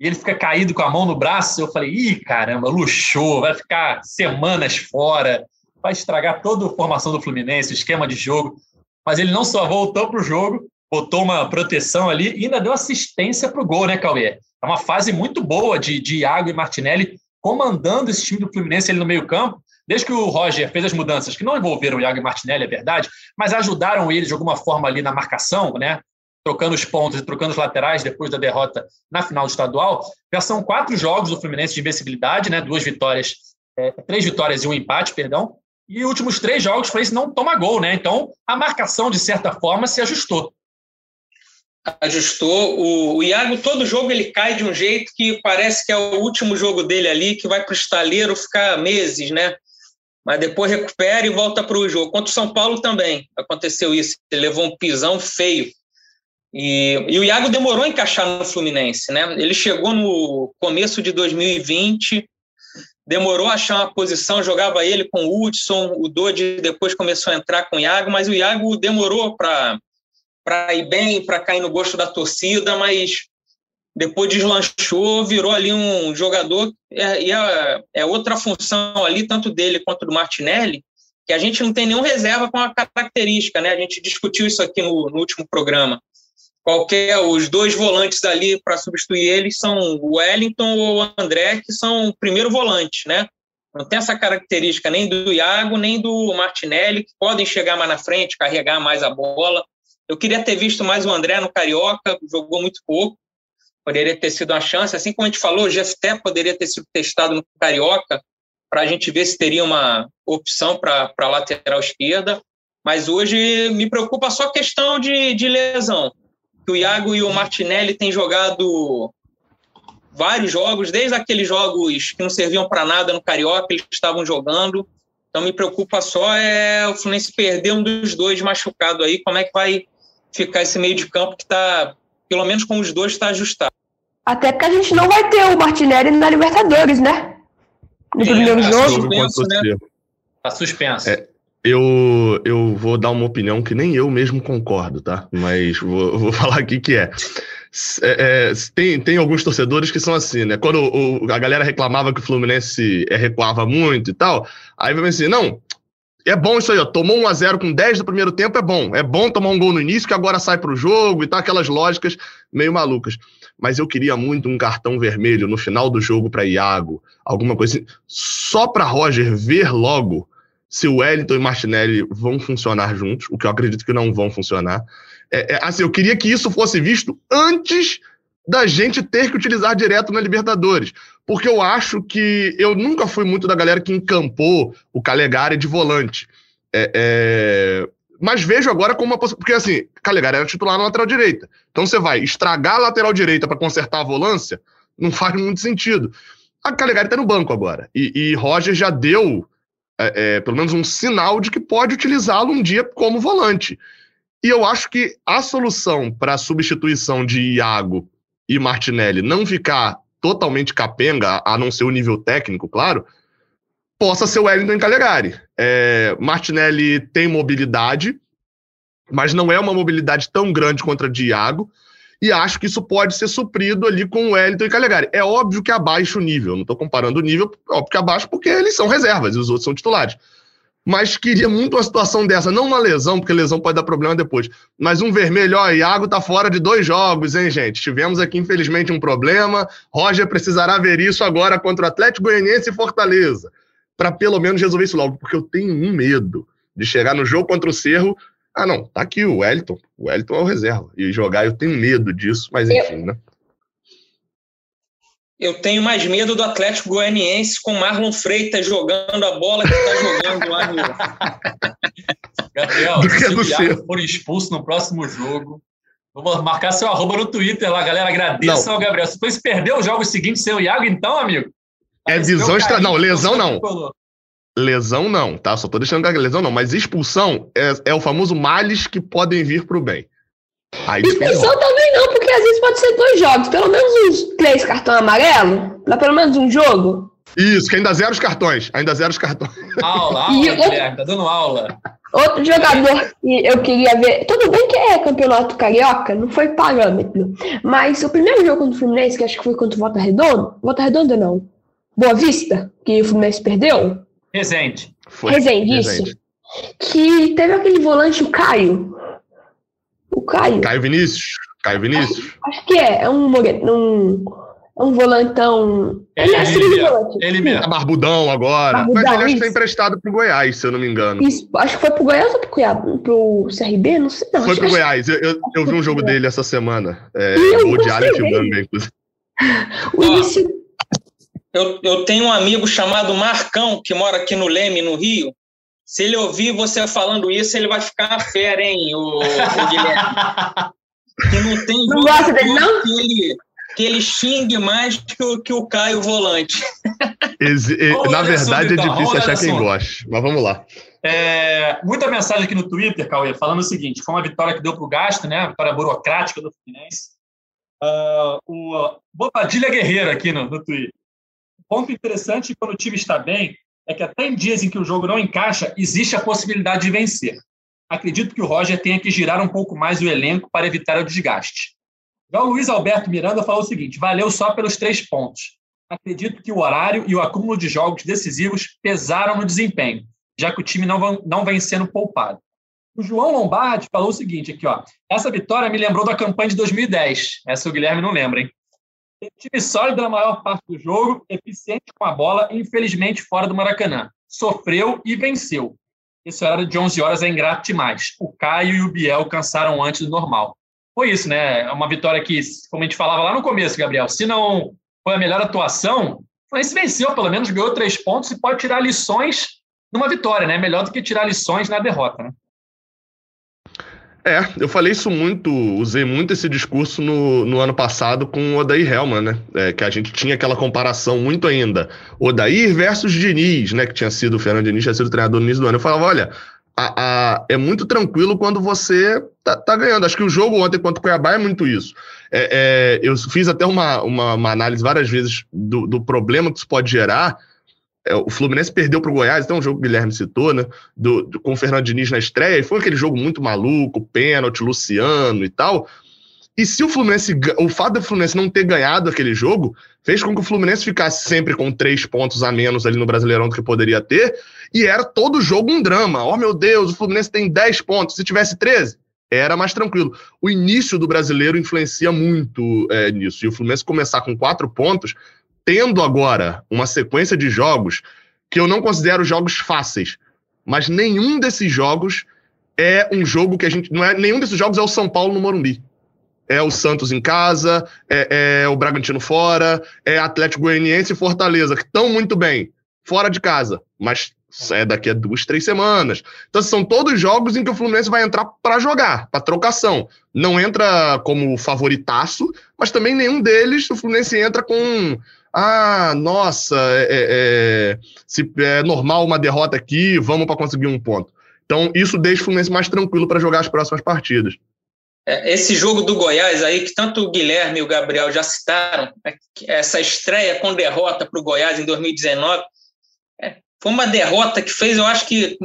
e ele fica caído com a mão no braço, eu falei, ih, caramba, luxou, vai ficar semanas fora vai estragar toda a formação do Fluminense, o esquema de jogo. Mas ele não só voltou para o jogo, botou uma proteção ali e ainda deu assistência para o gol, né, Cauê? É uma fase muito boa de, de Iago e Martinelli comandando esse time do Fluminense ali no meio-campo. Desde que o Roger fez as mudanças, que não envolveram o Iago e Martinelli, é verdade, mas ajudaram ele de alguma forma ali na marcação, né? Trocando os pontos e trocando os laterais depois da derrota na final do estadual. Já são quatro jogos do Fluminense de invencibilidade, né? Duas vitórias, é, três vitórias e um empate, perdão. E os últimos três jogos, o Fluminense não toma gol, né? Então, a marcação, de certa forma, se ajustou. Ajustou. O, o Iago, todo jogo, ele cai de um jeito que parece que é o último jogo dele ali, que vai para o estaleiro ficar meses, né? Mas depois recupera e volta para o jogo. Contra o São Paulo também aconteceu isso. Ele levou um pisão feio. E, e, o Iago demorou a encaixar no Fluminense, né? Ele chegou no começo de 2020, demorou a achar uma posição, jogava ele com o Hudson, o Dodi depois começou a entrar com o Iago, mas o Iago demorou para ir bem, para cair no gosto da torcida, mas depois deslanchou, virou ali um jogador, é, e é, é, outra função ali, tanto dele quanto do Martinelli, que a gente não tem nenhum reserva com a característica, né? A gente discutiu isso aqui no, no último programa qualquer os dois volantes ali para substituir eles são o Wellington ou o André, que são o primeiro volante, né? Não tem essa característica nem do Iago, nem do Martinelli, que podem chegar mais na frente, carregar mais a bola. Eu queria ter visto mais o André no Carioca, jogou muito pouco, poderia ter sido uma chance. Assim como a gente falou, o Jefté poderia ter sido testado no Carioca, para a gente ver se teria uma opção para a lateral esquerda. Mas hoje me preocupa só a questão de, de lesão que o Iago e o Martinelli têm jogado vários jogos, desde aqueles jogos que não serviam para nada no Carioca, eles estavam jogando. Então me preocupa só é o Fluminense perder um dos dois machucado aí, como é que vai ficar esse meio de campo que está, pelo menos com os dois, está ajustado. Até porque a gente não vai ter o Martinelli na Libertadores, né? No primeiro tá jogo. Suspenso, né? Tá suspenso. É, eu, eu vou dar uma opinião que nem eu mesmo concordo, tá? Mas vou, vou (laughs) falar aqui que é. É, é, tem, tem alguns torcedores que são assim, né? Quando o, a galera reclamava que o Fluminense recuava muito e tal, aí vai assim, não, é bom isso aí, ó, tomou 1 a 0 com 10 do primeiro tempo, é bom. É bom tomar um gol no início que agora sai pro jogo e tal, aquelas lógicas meio malucas. Mas eu queria muito um cartão vermelho no final do jogo para Iago, alguma coisa assim, só para Roger ver logo se o Wellington e Martinelli vão funcionar juntos, o que eu acredito que não vão funcionar. É, é, assim, eu queria que isso fosse visto antes da gente ter que utilizar direto na Libertadores. Porque eu acho que eu nunca fui muito da galera que encampou o Calegari de volante. É, é... Mas vejo agora como uma possibilidade. Porque assim, Calegari era titular na lateral direita. Então você vai estragar a lateral direita para consertar a volância, não (laughs) faz muito sentido. A Calegari está no banco agora. E, e Roger já deu é, é, pelo menos um sinal de que pode utilizá-lo um dia como volante. E eu acho que a solução para a substituição de Iago e Martinelli não ficar totalmente capenga, a não ser o nível técnico, claro, possa ser o Wellington Calegari. É, Martinelli tem mobilidade, mas não é uma mobilidade tão grande contra Iago e acho que isso pode ser suprido ali com o Wellington e Calegari. É óbvio que abaixo o nível, não estou comparando o nível, óbvio que abaixo, porque eles são reservas e os outros são titulares. Mas queria muito uma situação dessa, não uma lesão, porque lesão pode dar problema depois, mas um vermelho, ó, Iago tá fora de dois jogos, hein, gente? Tivemos aqui, infelizmente, um problema. Roger precisará ver isso agora contra o Atlético Goianiense e Fortaleza, para pelo menos resolver isso logo, porque eu tenho um medo de chegar no jogo contra o Cerro ah, não, tá aqui o Wellington. O Wellington é o reserva. E jogar, eu tenho medo disso, mas enfim, eu, né? Eu tenho mais medo do Atlético Goianiense com Marlon Freitas jogando a bola que tá jogando lá no. (laughs) Gabriel, se o Iago for expulso no próximo jogo, vou marcar seu arroba no Twitter lá, galera. Agradeça ao Gabriel. Se você perdeu os jogos seguintes sem o Iago, então, amigo. É visão extra. Não, lesão não. Lesão não, tá? Só tô deixando que lesão não, mas expulsão é, é o famoso males que podem vir pro bem. Aí expulsão também não, porque às vezes pode ser dois jogos, pelo menos uns três cartões amarelos, dá pelo menos um jogo. Isso, que ainda zero os cartões, ainda zero os cartões. Aula, (laughs) aula, outro, tá dando aula. Outro jogador que eu queria ver, tudo bem que é campeonato carioca, não foi parâmetro, mas o primeiro jogo contra o Fluminense, que acho que foi contra o Volta Redonda, Volta Redonda não, Boa Vista, que o Fluminense perdeu, Resende. Foi. Resende, isso. Que teve aquele volante, o Caio. O Caio. Caio Vinícius. Caio Vinícius. Acho, acho que é. É um, um, é um volantão. Ele, é ele, volante. ele mesmo. É barbudão agora. Barbudão, Mas ele acho que foi emprestado pro Goiás, se eu não me engano. Isso. Acho que foi pro Goiás ou pro Cuiabá? Pro CRB? Não sei. Não. Foi pro Goiás. Eu, eu, eu vi um jogo dele essa semana. É, o de bem, inclusive. (laughs) O início eu, eu tenho um amigo chamado Marcão, que mora aqui no Leme, no Rio. Se ele ouvir você falando isso, ele vai ficar fera, hein, o, o Guilherme? (laughs) Que não tem não gosta dele, não? Que ele, que ele xingue mais que o, que o Caio Volante. Na verdade, é difícil achar quem goste, mas vamos lá. É, muita mensagem aqui no Twitter, Cauê, falando o seguinte: foi uma vitória que deu para o gasto, né? vitória burocrática do Fluminense. Uh, o Bobadilha Guerreiro aqui no, no Twitter ponto interessante quando o time está bem é que até em dias em que o jogo não encaixa, existe a possibilidade de vencer. Acredito que o Roger tenha que girar um pouco mais o elenco para evitar o desgaste. Já o Luiz Alberto Miranda falou o seguinte: valeu só pelos três pontos. Acredito que o horário e o acúmulo de jogos decisivos pesaram no desempenho, já que o time não, não vem sendo poupado. O João Lombardi falou o seguinte aqui, ó. Essa vitória me lembrou da campanha de 2010. Essa o Guilherme não lembra, hein? Time sólido na maior parte do jogo, eficiente com a bola, infelizmente fora do Maracanã. Sofreu e venceu. Esse horário de 11 horas é ingrato demais. O Caio e o Biel cansaram antes do normal. Foi isso, né? É uma vitória que, como a gente falava lá no começo, Gabriel, se não foi a melhor atuação, o Fluminense venceu, pelo menos ganhou três pontos e pode tirar lições numa vitória, né? Melhor do que tirar lições na derrota, né? É, eu falei isso muito, usei muito esse discurso no, no ano passado com o Odair Helman, né? É, que a gente tinha aquela comparação muito ainda. Odair versus Diniz, né? Que tinha sido, o Fernando Diniz tinha sido treinador no início do ano. Eu falava, olha, a, a, é muito tranquilo quando você tá, tá, ganhando. Acho que o jogo ontem contra o Cuiabá é muito isso. É, é, eu fiz até uma, uma, uma, análise várias vezes do, do problema que isso pode gerar o Fluminense perdeu para o Goiás, então um jogo que o Guilherme citou, né? Do, do, com o Fernando Diniz na estreia, e foi aquele jogo muito maluco, pênalti, Luciano e tal. E se o Fluminense, o fato do Fluminense não ter ganhado aquele jogo, fez com que o Fluminense ficasse sempre com três pontos a menos ali no Brasileirão do que poderia ter, e era todo jogo um drama. Oh meu Deus, o Fluminense tem 10 pontos, se tivesse 13, era mais tranquilo. O início do brasileiro influencia muito é, nisso, e o Fluminense começar com quatro pontos tendo agora uma sequência de jogos que eu não considero jogos fáceis, mas nenhum desses jogos é um jogo que a gente. Não é, nenhum desses jogos é o São Paulo no Morumbi. É o Santos em casa, é, é o Bragantino fora, é Atlético Goianiense e Fortaleza, que estão muito bem, fora de casa, mas é daqui a duas, três semanas. Então, são todos jogos em que o Fluminense vai entrar para jogar, para trocação. Não entra como favoritaço, mas também nenhum deles o Fluminense entra com. Ah, nossa, é, é, é se é normal uma derrota aqui, vamos para conseguir um ponto. Então, isso deixa o Fluminense mais tranquilo para jogar as próximas partidas. É, esse jogo do Goiás aí, que tanto o Guilherme e o Gabriel já citaram, né, essa estreia com derrota para o Goiás em 2019, é, foi uma derrota que fez, eu acho que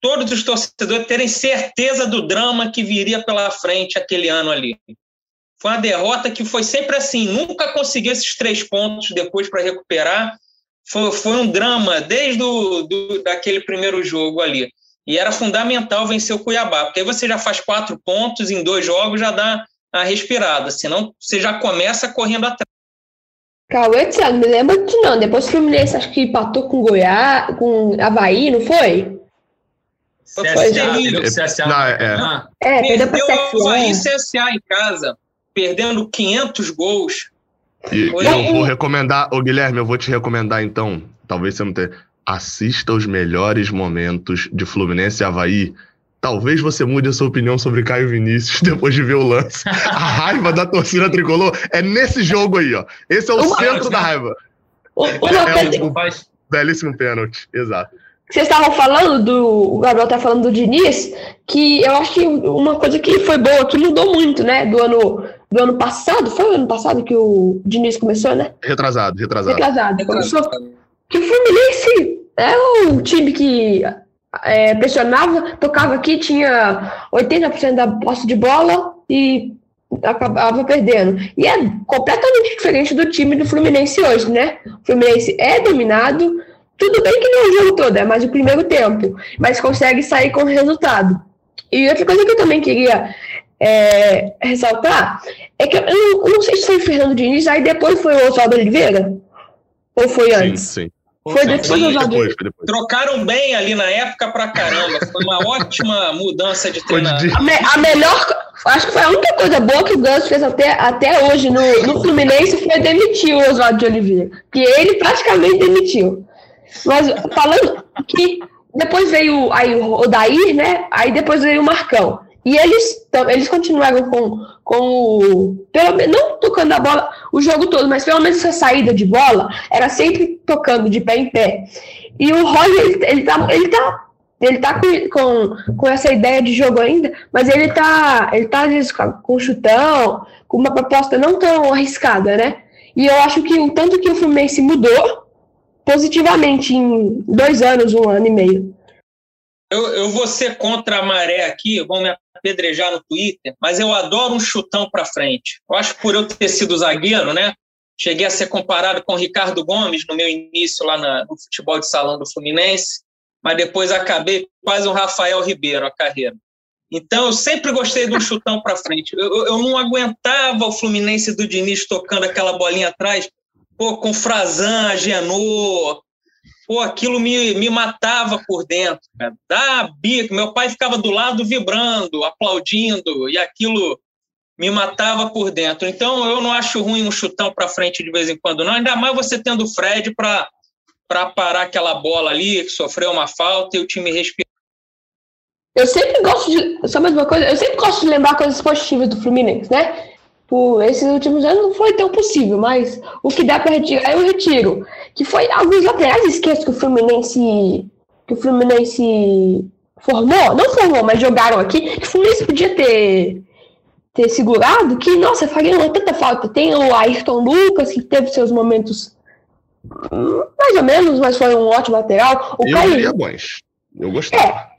todos os torcedores terem certeza do drama que viria pela frente aquele ano ali. Foi uma derrota que foi sempre assim, nunca conseguiu esses três pontos depois para recuperar. Foi, foi um drama desde o, do, daquele primeiro jogo ali. E era fundamental vencer o Cuiabá, porque aí você já faz quatro pontos em dois jogos, já dá a respirada, senão você já começa correndo atrás. Cauê, Thiago, me lembra de não. Depois o Fluminense acho que empatou com Goiás, com Havaí, não foi? CSA, foi, CSA. Não, é, é perdeu para CSA. Havaí CSA em casa, perdendo 500 gols. E, eu vou recomendar, ô Guilherme, eu vou te recomendar então, talvez você não tenha assista os melhores momentos de Fluminense e Havaí. Talvez você mude a sua opinião sobre Caio Vinícius (laughs) depois de ver o lance. A raiva da torcida tricolor é nesse jogo aí, ó. Esse é o uma centro da raiva. Uma é, é um belíssimo pênalti, exato. Vocês estavam falando do. O Gabriel tá falando do Diniz, que eu acho que uma coisa que foi boa, que mudou muito, né? Do ano, do ano passado, foi o ano passado que o Diniz começou, né? Retrasado, retrasado. Retrasado. Começou. Que o Fluminense é um time que é, pressionava, tocava aqui, tinha 80% da posse de bola e acabava perdendo. E é completamente diferente do time do Fluminense hoje, né? O Fluminense é dominado, tudo bem que não é o jogo todo, é mais o primeiro tempo, mas consegue sair com o resultado. E outra coisa que eu também queria é, ressaltar é que eu não, eu não, sei se foi o Fernando Diniz, aí depois foi o Oswaldo Oliveira, ou foi antes? Sim, sim. Foi depois, sim, depois, depois, Trocaram bem ali na época pra caramba. Foi uma ótima mudança de treinador. A, me, a, melhor. Acho que foi a única coisa boa que o Ganso fez até, até hoje no, no Fluminense foi demitir o Oswaldo de Oliveira. Que ele praticamente demitiu. Mas falando que depois veio aí o Odair, né? Aí depois veio o Marcão. E eles, eles continuaram com, com o. Pelo não tocando a bola o jogo todo, mas pelo menos essa saída de bola era sempre tocando de pé em pé. E o Roger, ele, ele tá. Ele tá ele tá com, com, com essa ideia de jogo ainda, mas ele tá, ele tá às vezes com chutão, com uma proposta não tão arriscada, né? E eu acho que o tanto que o Fluminense mudou positivamente em dois anos, um ano e meio. Eu, eu vou ser contra a maré aqui, vão me apedrejar no Twitter, mas eu adoro um chutão para frente. Eu acho que por eu ter sido zagueiro, né? Cheguei a ser comparado com o Ricardo Gomes no meu início lá na, no futebol de salão do Fluminense, mas depois acabei quase um Rafael Ribeiro a carreira. Então eu sempre gostei de um chutão para frente. Eu, eu não aguentava o Fluminense do Diniz tocando aquela bolinha atrás, pô, com Frazan, Genô, pô, aquilo me, me matava por dentro, cara. Dá bico. Meu pai ficava do lado vibrando, aplaudindo, e aquilo me matava por dentro. Então, eu não acho ruim um chutão para frente de vez em quando, não. Ainda mais você tendo o Fred para parar aquela bola ali, que sofreu uma falta e o time respirar. Eu sempre gosto de. Só mais uma coisa, eu sempre gosto de lembrar coisas positivas do Fluminense, né? Por esses últimos anos não foi tão possível, mas o que dá para retirar eu retiro. Que foi alguns laterais esquerdos que o Fluminense que o Fluminense formou, não formou, mas jogaram aqui, que o Fluminense podia ter ter segurado, que nossa, faria tanta falta. Tem o Ayrton Lucas que teve seus momentos mais ou menos, mas foi um ótimo lateral. O eu Caio... bons. Eu gostava. É,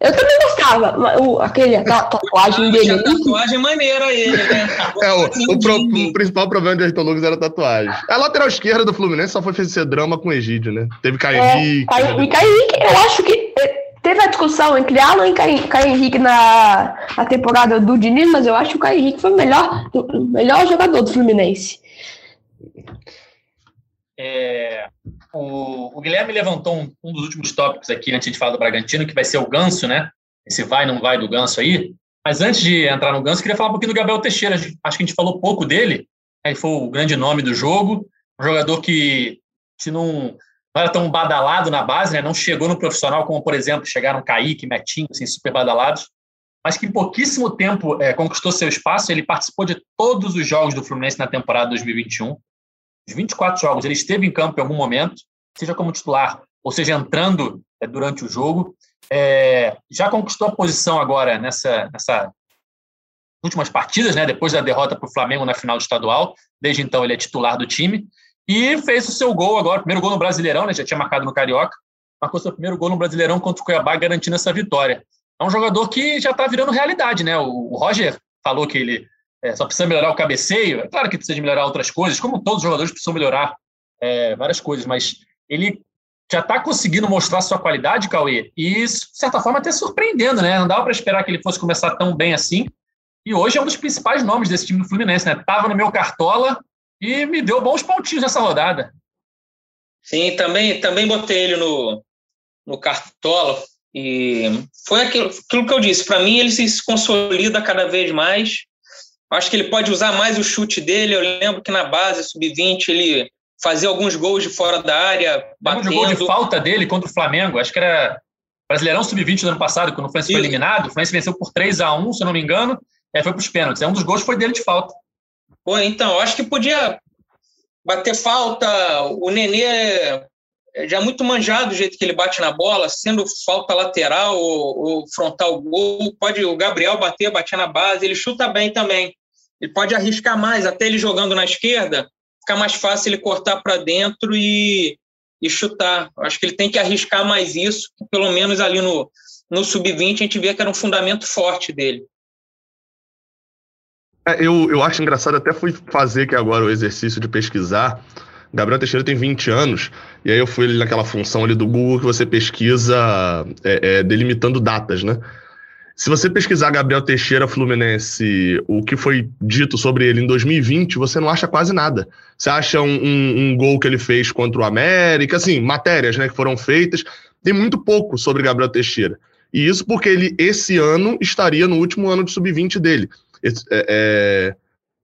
eu também gostava, o, aquele, a (laughs) tatuagem dele. A tatuagem maneira ele, né? (laughs) É, o, o, pro, o, principal problema de Ayrton Lucas era a tatuagem. A lateral esquerda do Fluminense só foi fazer drama com o Egídio, né? Teve Caio é, Henrique. Caio, né? E Caio Henrique, eu acho que eh, teve a discussão entre Alan e Caio, Caio Henrique na, na temporada do Diniz, mas eu acho que o Caio Henrique foi o melhor, o melhor jogador do Fluminense. É, o, o, Guilherme levantou um, um, dos últimos tópicos aqui antes de falar do Bragantino, que vai ser o ganso, né? esse vai não vai do Ganso aí. Mas antes de entrar no Ganso, queria falar um pouquinho do Gabriel Teixeira. Acho que a gente falou pouco dele. Ele foi o grande nome do jogo, um jogador que, se não, não era tão badalado na base, né? não chegou no profissional, como, por exemplo, chegaram Kaique, Metinho, assim, super badalados, mas que em pouquíssimo tempo é, conquistou seu espaço. Ele participou de todos os jogos do Fluminense na temporada 2021. Os 24 jogos, ele esteve em campo em algum momento, seja como titular, ou seja, entrando é, durante o jogo. É, já conquistou a posição agora nessa, nessa últimas partidas, né? Depois da derrota para o Flamengo na final do estadual. Desde então ele é titular do time e fez o seu gol agora, primeiro gol no Brasileirão, né? Já tinha marcado no Carioca, marcou seu primeiro gol no Brasileirão contra o Cuiabá, garantindo essa vitória. É um jogador que já está virando realidade, né? O, Roger falou que ele é, só precisa melhorar o cabeceio. É claro que precisa melhorar outras coisas, como todos os jogadores precisam melhorar é, várias coisas, mas ele já está conseguindo mostrar sua qualidade, Cauê, e, de certa forma, até surpreendendo, né? Não dava para esperar que ele fosse começar tão bem assim. E hoje é um dos principais nomes desse time do Fluminense, né? Tava no meu cartola e me deu bons pontinhos nessa rodada. Sim, também, também botei ele no, no cartola. E foi aquilo, aquilo que eu disse. Para mim, ele se consolida cada vez mais. Acho que ele pode usar mais o chute dele. Eu lembro que na base, sub-20, ele fazia alguns gols de fora da área, batendo. O gol de falta dele contra o Flamengo, acho que era Brasileirão Sub-20 do ano passado, quando o Fluminense foi eliminado. O Fluminense venceu por 3 a 1 se eu não me engano, e aí foi para os pênaltis. É, um dos gols foi dele de falta. Pô, então, acho que podia bater falta. O Nenê é já muito manjado do jeito que ele bate na bola, sendo falta lateral ou, ou frontal gol. Pode o Gabriel bater, bater na base, ele chuta bem também. Ele pode arriscar mais, até ele jogando na esquerda, fica mais fácil ele cortar para dentro e, e chutar. Acho que ele tem que arriscar mais isso, pelo menos ali no, no sub-20 a gente vê que era um fundamento forte dele. É, eu, eu acho engraçado, até fui fazer aqui agora o exercício de pesquisar. Gabriel Teixeira tem 20 anos, e aí eu fui ali naquela função ali do Google que você pesquisa é, é, delimitando datas, né? Se você pesquisar Gabriel Teixeira Fluminense, o que foi dito sobre ele em 2020, você não acha quase nada. Você acha um, um, um, gol que ele fez contra o América, assim, matérias né, que foram feitas. Tem muito pouco sobre Gabriel Teixeira. E isso porque ele, esse ano, estaria no último ano de sub-20 dele. É, é,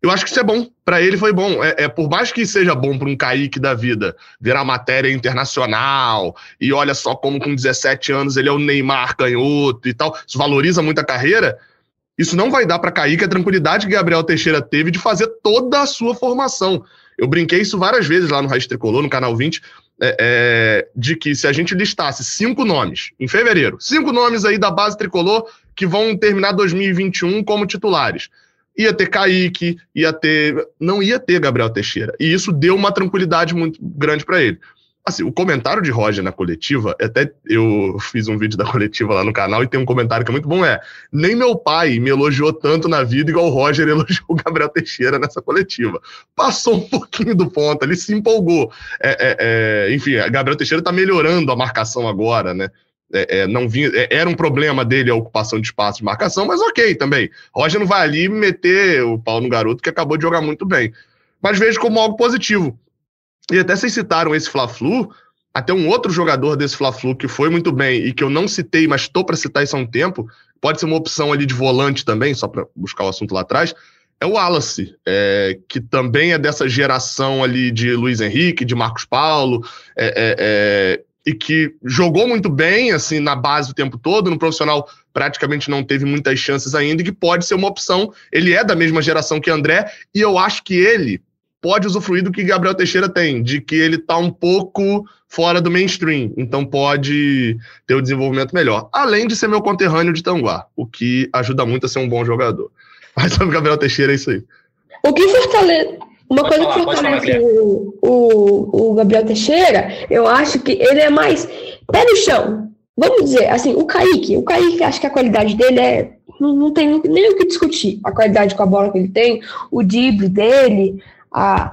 eu acho que isso é bom. Para ele foi bom. É, é, por mais que seja bom para um Kaique da vida virar matéria internacional e olha só como com 17 anos ele é o Neymar canhoto e tal, isso valoriza muito a carreira. Isso não vai dar para Kaique a tranquilidade que Gabriel Teixeira teve de fazer toda a sua formação. Eu brinquei isso várias vezes lá no Raiz Tricolor, no Canal 20, é, é, de que se a gente listasse cinco nomes em fevereiro, cinco nomes aí da base tricolor que vão terminar 2021 como titulares ia ter Kaique, ia ter. Não ia ter Gabriel Teixeira. E isso deu uma tranquilidade muito grande para ele. Assim, o comentário de Roger na coletiva, até eu fiz um vídeo da coletiva lá no canal e tem um comentário que é muito bom: é nem meu pai me elogiou tanto na vida igual o Roger (laughs) elogiou o Gabriel Teixeira nessa coletiva. Passou um pouquinho do ponto, ele se empolgou. É, é, é, enfim, Gabriel Teixeira está melhorando a marcação agora, né? É, é, não vinha, é, era um problema dele a ocupação de espaço de marcação, mas ok também. Roger não vai ali meter o pau no garoto que acabou de jogar muito bem. Mas vejo como algo positivo. E até vocês citaram esse Fla-Flu, até um outro jogador desse Fla-Flu que foi muito bem e que eu não citei, mas estou para citar isso há um tempo, pode ser uma opção ali de volante também, só para buscar o assunto lá atrás, é o Wallace, é, que também é dessa geração ali de Luiz Henrique, de Marcos Paulo, é, é, é e que jogou muito bem assim na base o tempo todo, no profissional praticamente não teve muitas chances ainda, e que pode ser uma opção. Ele é da mesma geração que André, e eu acho que ele pode usufruir do que Gabriel Teixeira tem, de que ele está um pouco fora do mainstream, então pode ter o um desenvolvimento melhor. Além de ser meu conterrâneo de Tanguá, o que ajuda muito a ser um bom jogador. (laughs) Mas sobre o Gabriel Teixeira é isso aí. O que fortalece, uma pode coisa falar, que fortalece o, o, o Gabriel Teixeira, eu acho que ele é mais pé no chão. Vamos dizer, assim, o Kaique, o Kaique, acho que a qualidade dele é. Não, não tem nem o que discutir. A qualidade com a bola que ele tem, o drible dele, a,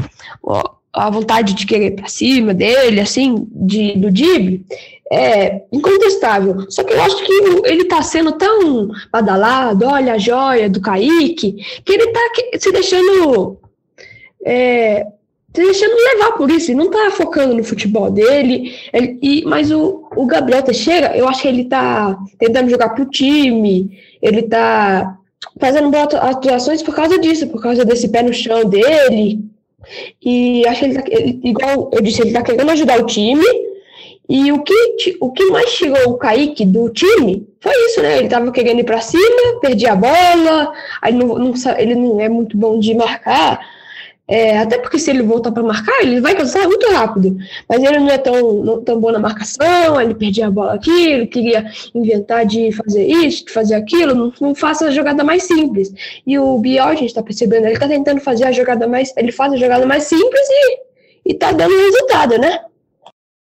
a vontade de querer para cima dele, assim, de, do drible, é incontestável. Só que eu acho que ele tá sendo tão badalado, olha a joia do Kaique, que ele tá se deixando é, se deixando levar por isso, ele não tá focando no futebol dele. Ele, e, mas o, o Gabriel Teixeira, eu acho que ele tá tentando jogar pro time, ele tá fazendo boas atuações por causa disso, por causa desse pé no chão dele. E acho que ele, tá, ele igual eu disse, ele tá querendo ajudar o time. E o que, o que mais tirou o Kaique do time foi isso, né? Ele tava querendo ir para cima, perdia a bola, aí não, não, ele não é muito bom de marcar. É, até porque se ele voltar para marcar, ele vai cansar muito rápido. Mas ele não é tão, não, tão bom na marcação, ele perdia a bola aqui, ele queria inventar de fazer isso, de fazer aquilo, não, não faça a jogada mais simples. E o Biel, a gente está percebendo, ele está tentando fazer a jogada mais. Ele faz a jogada mais simples e, e tá dando resultado, né?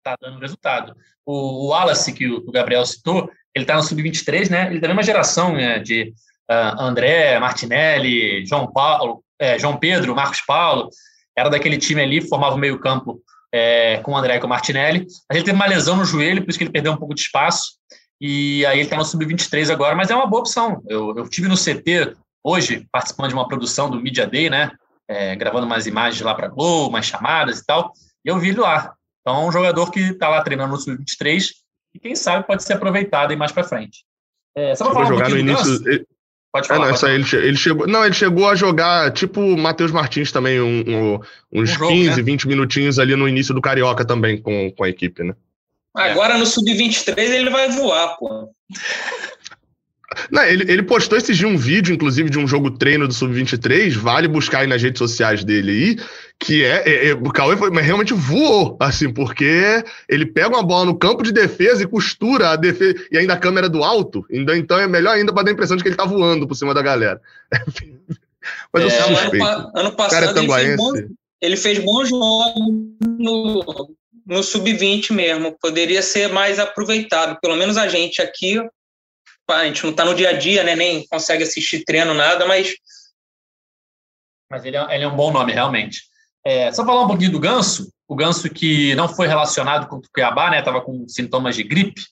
Tá dando resultado. O, o Wallace, que o, o Gabriel citou, ele está no Sub-23, né? Ele é da mesma geração né, de uh, André, Martinelli, João Paulo, é, João Pedro, Marcos Paulo, era daquele time ali, formava o meio-campo é, com o André e com o Martinelli. Mas ele teve uma lesão no joelho, por isso que ele perdeu um pouco de espaço. E aí ele está no Sub-23 agora, mas é uma boa opção. Eu, eu tive no CT hoje, participando de uma produção do Media Day, né? É, gravando umas imagens lá para Globo, umas chamadas e tal. E eu vi ele lá. Então, é um jogador que está lá treinando no Sub-23 e quem sabe pode ser aproveitado aí mais para frente. É, só para falar um jogar no início, Pode falar. É, não, isso aí, ele, ele, chegou, não, ele chegou a jogar tipo o Matheus Martins também, um, um, uns um jogo, 15, né? 20 minutinhos ali no início do Carioca também com, com a equipe, né? Agora no Sub-23 ele vai voar, pô. Não, ele, ele postou esse dia um vídeo, inclusive, de um jogo treino do Sub-23, vale buscar aí nas redes sociais dele aí, que é, é, é, o Cauê foi, mas realmente voou, assim, porque ele pega uma bola no campo de defesa e costura a defesa, e ainda a câmera do alto, então, então é melhor ainda para dar a impressão de que ele tá voando por cima da galera. (laughs) mas eu é, suspeito. Ano, ano passado Cara, ele, fez bom, ele fez bons jogos no, no Sub-20 mesmo, poderia ser mais aproveitado, pelo menos a gente aqui a gente não está no dia a dia, né? Nem consegue assistir treino, nada, mas. Mas ele é, ele é um bom nome, realmente. É, só falar um pouquinho do Ganso, o Ganso que não foi relacionado com o Cuiabá, né? Estava com sintomas de gripe,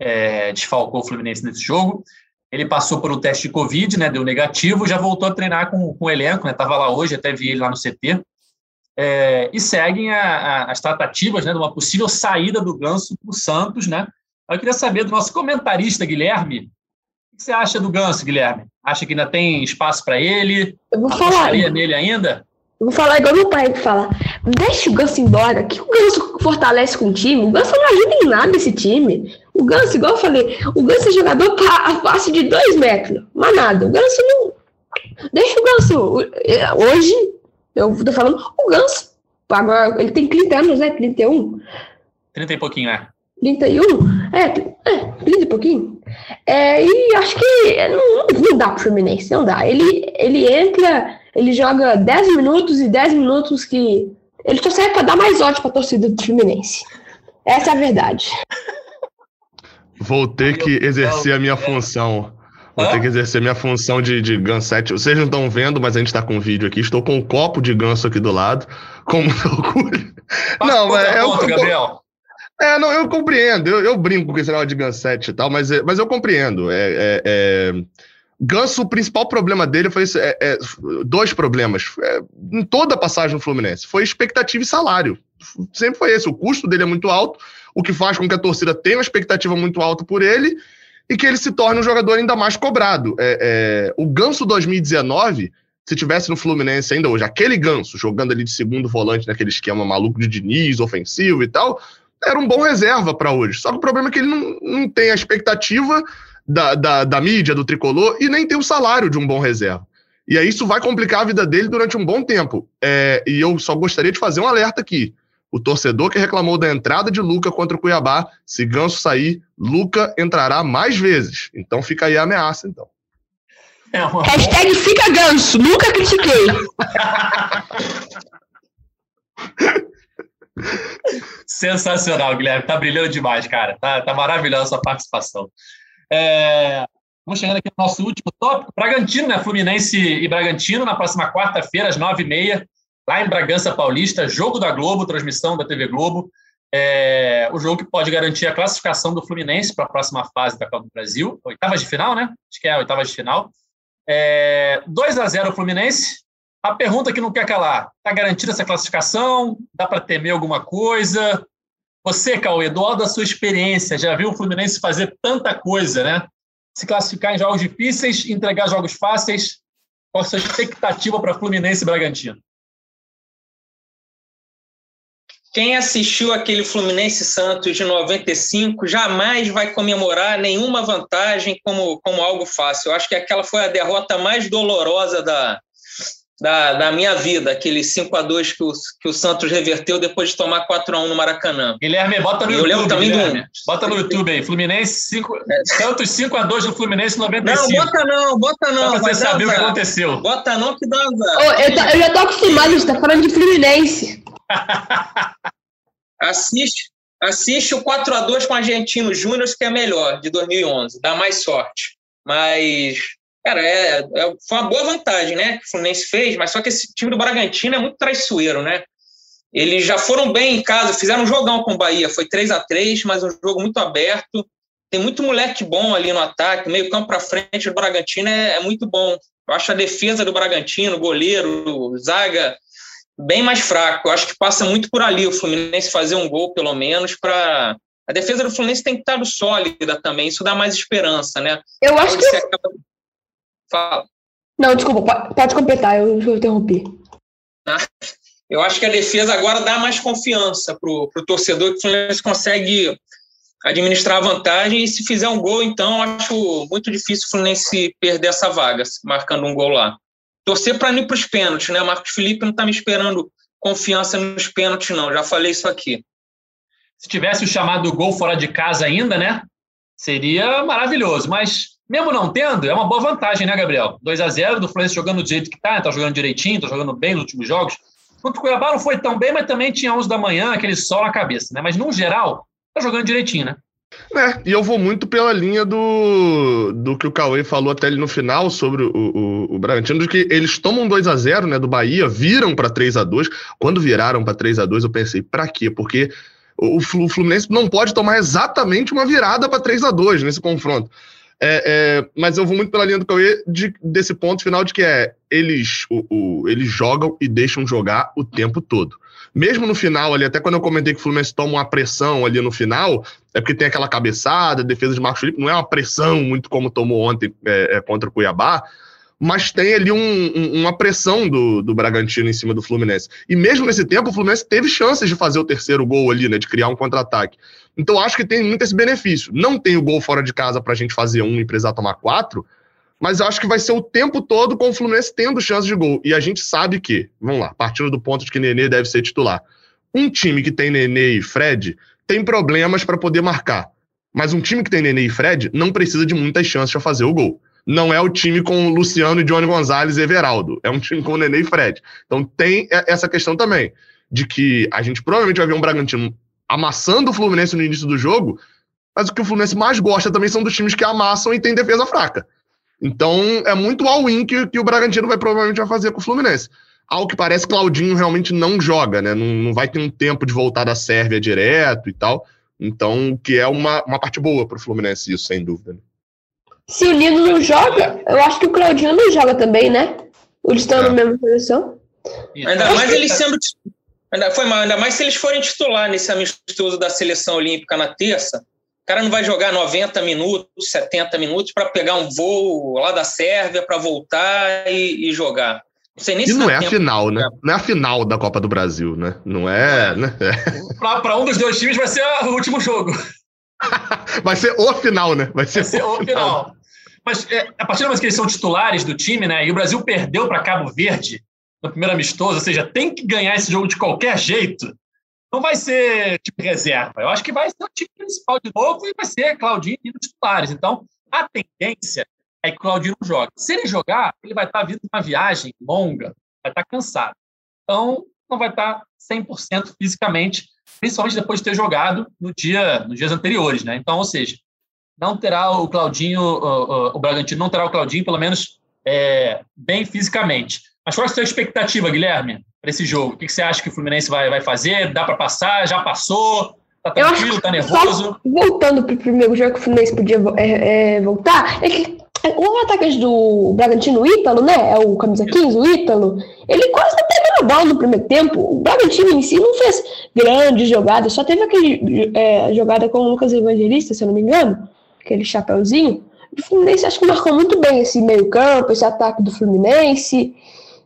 é, desfalcou o Fluminense nesse jogo. Ele passou por um teste de Covid, né? Deu negativo, já voltou a treinar com, com o elenco, né? Estava lá hoje, até vi ele lá no CT. É, e seguem a, a, as tratativas né, de uma possível saída do Ganso para o Santos, né? Eu queria saber do nosso comentarista, Guilherme, que você acha do Ganso, Guilherme? Acha que ainda tem espaço para ele? Eu vou falar. nele ainda? Eu vou falar igual meu pai que fala. Deixa o Ganso embora, que o Ganso fortalece com o time. O Ganso não ajuda em nada esse time. O Ganso, igual eu falei, o Ganso é jogador a face de dois metros. Mas nada, o Ganso não. Deixa o Ganso. Hoje, eu tô falando, o Ganso. Agora, ele tem 30 anos, né? 31. 30 e pouquinho, é. 31? É, é 30 e pouquinho. É, e acho que não, não dá pro Fluminense, não dá. Ele, ele entra, ele joga 10 minutos e 10 minutos que. Ele só serve pra dar mais ódio pra torcida do Fluminense. Essa é a verdade. Vou ter que exercer a minha função. Vou ter que exercer a minha função de, de Gansete. Vocês não estão vendo, mas a gente tá com um vídeo aqui. Estou com um copo de ganso aqui do lado. Como (laughs) orgulho. Não, mas é o. Gabriel. É, não, eu compreendo. Eu, eu brinco com esse negócio de Gansete e tal, mas, é, mas eu compreendo. É, é, é... Ganso, o principal problema dele foi esse, é, é, dois problemas. É, em toda a passagem no Fluminense. Foi expectativa e salário. Sempre foi esse. O custo dele é muito alto, o que faz com que a torcida tenha uma expectativa muito alta por ele e que ele se torne um jogador ainda mais cobrado. o Ganso 2019 se tivesse no Fluminense ainda hoje, aquele ganso jogando ali de segundo volante naquele esquema maluco de Diniz, ofensivo e tal, era um bom reserva para hoje. Só que o problema é que ele não, não tem a expectativa da, da, da mídia, do tricolor, e nem tem o salário de um bom reserva. E aí isso vai complicar a vida dele durante um bom tempo. É, e eu só gostaria de fazer um alerta aqui. O torcedor que reclamou da entrada de Luca contra o Cuiabá, se Ganso sair, Luca entrará mais vezes. Então fica aí a ameaça, então. É uma... Hashtag fica ganso, nunca critiquei. (laughs) Sensacional, Guilherme. Tá brilhando demais, cara. Tá, tá maravilhosa a sua participação. É... Vamos chegando aqui no nosso último tópico. Bragantino, né? Fluminense e Bragantino, na próxima quarta-feira, às nove e meia, lá em Bragança Paulista, jogo da Globo, transmissão da TV Globo. É... o jogo que pode garantir a classificação do Fluminense para a próxima fase da Copa do Brasil. Oitavas de final, né? Acho que é a oitavas de final. É... 2 a 0 Fluminense. A pergunta que não quer calar: está garantida essa classificação? Dá para temer alguma coisa? Você, Cauê, do alto da sua experiência, já viu o Fluminense fazer tanta coisa, né? Se classificar em jogos difíceis, entregar jogos fáceis. Qual a sua expectativa para Fluminense e Bragantino? Quem assistiu aquele Fluminense Santos de 95 jamais vai comemorar nenhuma vantagem como, como algo fácil. Eu acho que aquela foi a derrota mais dolorosa da, da, da minha vida, aquele 5 a 2 que o, que o Santos reverteu depois de tomar 4 a 1 no Maracanã. Guilherme, bota no Eu YouTube. lembro também Guilherme. do- Bota no YouTube aí. Fluminense 5, Santos 5 a 2 no Fluminense 95. Não, bota não, bota não. Só para vai você saber o que aconteceu. Bota não que dá azar. Ô, eu, tá- eu já tô acostumado, você tá falando de Fluminense. (laughs) Assiste, assiste o 4 a 2 com o Argentino Júnior, que é melhor, de 2011. Dá mais sorte. Mas, cara, é, é- foi uma boa vantagem, né? Que o Fluminense fez, mas só que esse time do Bragantino é muito traiçoeiro, né? Eles já foram bem em casa, fizeram um jogão com o Bahia. Foi 3 a 3 mas um jogo muito aberto. Tem muito moleque bom ali no ataque, meio campo para frente do Bragantino é, é muito bom. Eu acho a defesa do Bragantino, goleiro, zaga, bem mais fraco. Eu acho que passa muito por ali o Fluminense fazer um gol, pelo menos, para. A defesa do Fluminense tem que estar sólida também, isso dá mais esperança, né? Eu acho que. acaba- Fala. Não, desculpa, po- pode completar, eu, eu interrompi. Eu acho que a defesa agora dá mais confiança para o torcedor que o Fluminense consegue administrar a vantagem e se fizer um gol, então acho muito difícil o Fluminense perder essa vaga, marcando um gol lá. Torcer para ir para os pênaltis, né? Marcos Felipe não está me esperando confiança nos pênaltis, não. Já falei isso aqui. Se tivesse o chamado gol fora de casa ainda, né? Seria maravilhoso. Mas, mesmo não tendo, é uma boa vantagem, né, Gabriel? 2 a 0 do Fluminense jogando do jeito que tá, tá jogando direitinho, tá jogando bem nos últimos jogos. Contra o Cuiabá não foi tão bem, mas também tinha 11 da manhã, aquele sol na cabeça, né? Mas, no geral, tá jogando direitinho, né? É, e eu vou muito pela linha do, do que o Cauê falou até ali no final sobre o, o, o Bragantino, de que eles tomam 2 a 0 né, do Bahia, viram para 3 a 2 Quando viraram para 3 a 2 eu pensei, pra quê? Porque o, Flu- o Fluminense não pode tomar exatamente uma virada para 3 a 2 nesse confronto. É, é, mas eu vou muito pela linha do Cauê de- desse ponto final de que é eles, o, o- eles jogam e deixam jogar o tempo todo. Mesmo no final ali, até quando eu comentei que o Fluminense toma uma pressão ali no final, é porque tem aquela cabeçada, defesa de Marcos Felipe, não é uma pressão muito como tomou ontem é, é, contra o Cuiabá, mas tem ali um- um- uma pressão do, do Bragantino em cima do Fluminense. E mesmo nesse tempo, o Fluminense teve chances de fazer o terceiro gol ali, né, de criar um contra-ataque. Então acho que tem muito esse benefício. Não tem o gol fora de casa pra gente fazer um e precisar tomar quatro, mas acho que vai ser o tempo todo com o Fluminense tendo chance de gol. E a gente sabe que, vamos lá, partindo do ponto de que Nenê deve ser titular. Um time que tem Nenê e Fred tem problemas para poder marcar. Mas um time que tem Nenê e Fred não precisa de muitas chances para fazer o gol. Não é o time com Luciano e Johnny Gonzalez e Everaldo. É um time com Nenê e Fred. Então tem essa questão também. De que a gente provavelmente vai ver um Bragantino amassando o Fluminense no início do jogo, mas o que o Fluminense mais gosta também são dos times que amassam e tem defesa fraca. Então é muito all-in que, que o Bragantino vai provavelmente vai fazer com o Fluminense. Ao que parece, Claudinho realmente não joga, né? Não, não vai ter um tempo de voltar da Sérvia direto e tal. Então, que é uma, uma parte boa para o Fluminense, isso, sem dúvida. né? Se o Nino não joga, eu acho que o Claudinho não joga também, né? Eles estão É. na mesma posição. Ainda mais eles sendo. Ainda, foi mal, ainda mais se eles forem titular nesse amistoso da seleção olímpica na terça. O cara não vai jogar 90 minutos, 70 minutos para pegar um voo lá da Sérvia para voltar e, e jogar. Não sei nem E se não é a final, né? Não é a final da Copa do Brasil, né? Não é. Né? (laughs) É. Para um dos dois times vai ser o último jogo. Vai ser o final, né? Vai ser, Vai ser o final. Mas é, a partir do momento que eles são titulares do time, né? E o Brasil perdeu para Cabo Verde no primeiro amistoso, ou seja, tem que ganhar esse jogo de qualquer jeito. Não vai ser tipo reserva. Eu acho que vai ser o time principal de novo e vai ser Claudinho e os titulares. Então, a tendência é que o Claudinho não jogue. Se ele jogar, ele vai estar vindo de uma viagem longa, vai estar cansado. Então, não vai estar 100% fisicamente, principalmente depois de ter jogado no dia, nos dias anteriores, né? Então, ou seja, não terá o Claudinho, o, o, o Bragantino não terá o Claudinho, pelo menos é, bem fisicamente. Mas qual é a sua expectativa, Guilherme, para esse jogo? O que você acha que o Fluminense vai, vai fazer? Dá para passar? Já passou? Tá Eu tranquilo? Tá nervoso? só voltando pro primeiro jogo que o Fluminense podia é, é, voltar, é que o atacante do Bragantino, o Ítalo, né? É o camisa 15, o Ítalo. Ele quase não teve a bola no primeiro tempo. O Bragantino em si não fez grandes jogadas, só teve aquele é, jogada com o Lucas Evangelista, se eu não me engano, aquele chapéuzinho. O Fluminense acho que marcou muito bem esse meio-campo, esse ataque do Fluminense.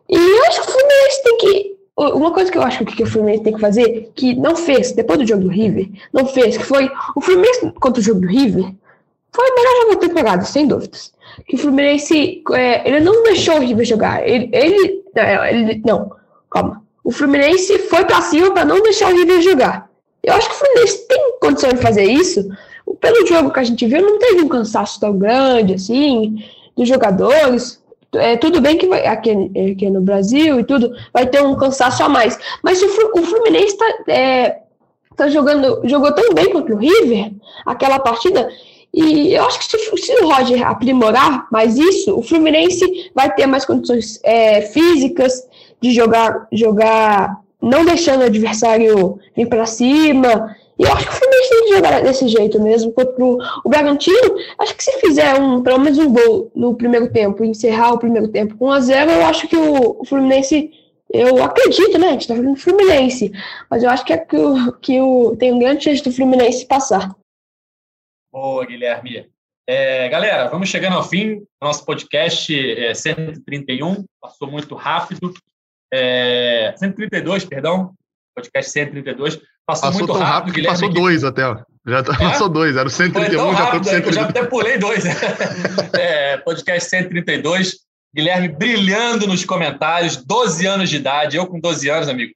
E eu acho que o Fluminense tem que. Uma coisa que eu acho que o Fluminense tem que fazer, que não fez depois do jogo do River, não fez, que foi o Fluminense contra o jogo do River, foi o melhor jogo da temporada, sem dúvidas. Que o Fluminense, é, ele não deixou o River jogar. Ele, ele, não, ele, não, calma. O Fluminense foi para cima para não deixar o River jogar. Eu acho que o Fluminense tem condição de fazer isso. Pelo jogo que a gente viu, não teve um cansaço tão grande assim dos jogadores. É, tudo bem que vai, aqui, aqui no Brasil e tudo vai ter um cansaço a mais. Mas o, o Fluminense está é, tá jogando, jogou tão bem contra o River, aquela partida, e eu acho que se, se, o Roger aprimorar mais isso, o Fluminense vai ter mais condições é, físicas de jogar, jogar, não deixando o adversário vir para cima. E eu acho que o Fluminense tem que jogar desse jeito mesmo. Contra o, o Bragantino, acho que se fizer um, pelo menos um gol no primeiro tempo, encerrar o primeiro tempo com 1 a 0 eu acho que o, o Fluminense eu acredito, né? A gente tá falando do Fluminense, mas eu acho que, é que, o, que o, tem um grande chance do Fluminense passar. Boa, Guilherme. É, galera, vamos chegando ao fim do nosso podcast é, 131. Passou muito rápido. É, 132, perdão. Podcast 132. Passou, passou muito rápido, rápido Guilherme. Passou dois até, ó. Já é? passou dois, era o 131, já foi pro 132. Eu já até pulei dois. (laughs) é, podcast 132. Guilherme brilhando nos comentários, 12 anos de idade. Eu com 12 anos, amigo,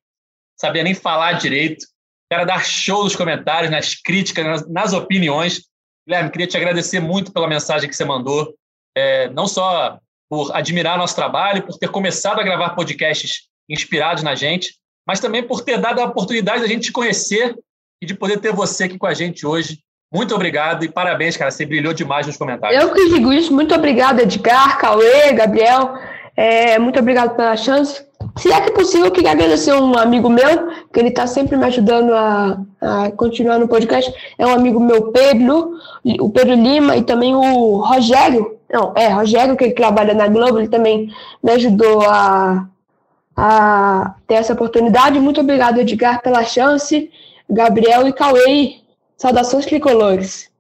sabia nem falar direito. Quero dar show nos comentários, nas críticas, nas, nas opiniões. Guilherme, queria te agradecer muito pela mensagem que você mandou, é, não só por admirar nosso trabalho, por ter começado a gravar podcasts inspirados na gente, mas também por ter dado a oportunidade da gente te conhecer e de poder ter você aqui com a gente hoje. Muito obrigado e parabéns, cara. Você brilhou demais nos comentários. Eu que digo isso. Muito obrigado, Edgar, Cauê, Gabriel. É, muito obrigado pela chance. Se é que possível, eu queria agradecer um amigo meu, que ele está sempre me ajudando a, a, continuar no podcast. É um amigo meu, Pedro, o Pedro Lima, e também o Rogério. Não, é, Rogério, que ele trabalha na Globo, ele também me ajudou a, a ter essa oportunidade. Muito obrigado, Edgar, pela chance. Gabriel e Cauê, saudações tricolores.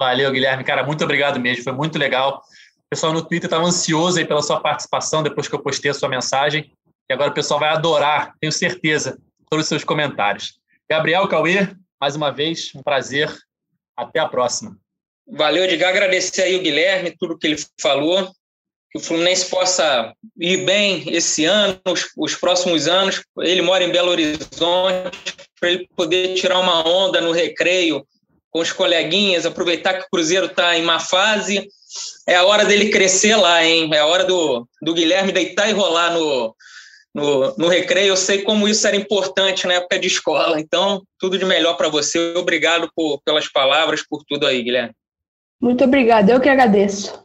Valeu, Guilherme. Cara, muito obrigado mesmo. Foi muito legal. O pessoal no Twitter estava ansioso aí pela sua participação depois que eu postei a sua mensagem. E agora o pessoal vai adorar, tenho certeza, todos os seus comentários. Gabriel Cauê, mais uma vez, um prazer. Até a próxima. Valeu, Edgar. Agradecer aí o Guilherme, tudo que ele falou. Que o Fluminense possa ir bem esse ano, os, os próximos anos. Ele mora em Belo Horizonte, para ele poder tirar uma onda no recreio com os coleguinhas, aproveitar que o Cruzeiro está em má fase. É a hora dele crescer lá, hein? É a hora do, do Guilherme deitar e rolar no, no, no recreio, eu sei como isso era importante na época de escola. Então, tudo de melhor para você. Obrigado por, pelas palavras, por tudo aí, Guilherme. Muito obrigado, eu que agradeço.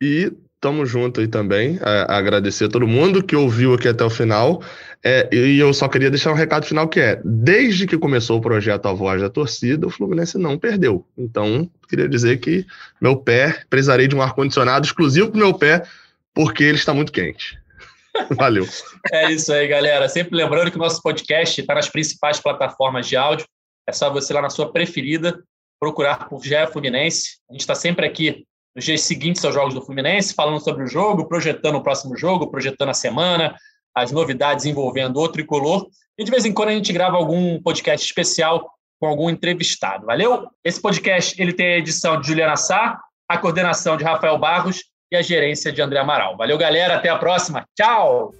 E tamo junto aí também. Agradecer a todo mundo que ouviu aqui até o final. É, e eu só queria deixar um recado final que é: desde que começou o projeto A Voz da Torcida, o Fluminense não perdeu. Então, queria dizer que meu pé, precisarei de um ar-condicionado exclusivo para meu pé, porque ele está muito quente. (laughs) Valeu. É isso aí, galera. Sempre lembrando que o nosso podcast está nas principais plataformas de áudio. É só você lá na sua preferida procurar por GE Fluminense. A gente está sempre aqui nos dias seguintes aos jogos do Fluminense, falando sobre o jogo, projetando o próximo jogo, projetando a semana, as novidades envolvendo o tricolor. E de vez em quando a gente grava algum podcast especial com algum entrevistado. Valeu? Esse podcast ele tem a edição de Juliana Sá, a coordenação de Rafael Barros e a gerência de André Amaral. Valeu, galera. Até a próxima. Tchau!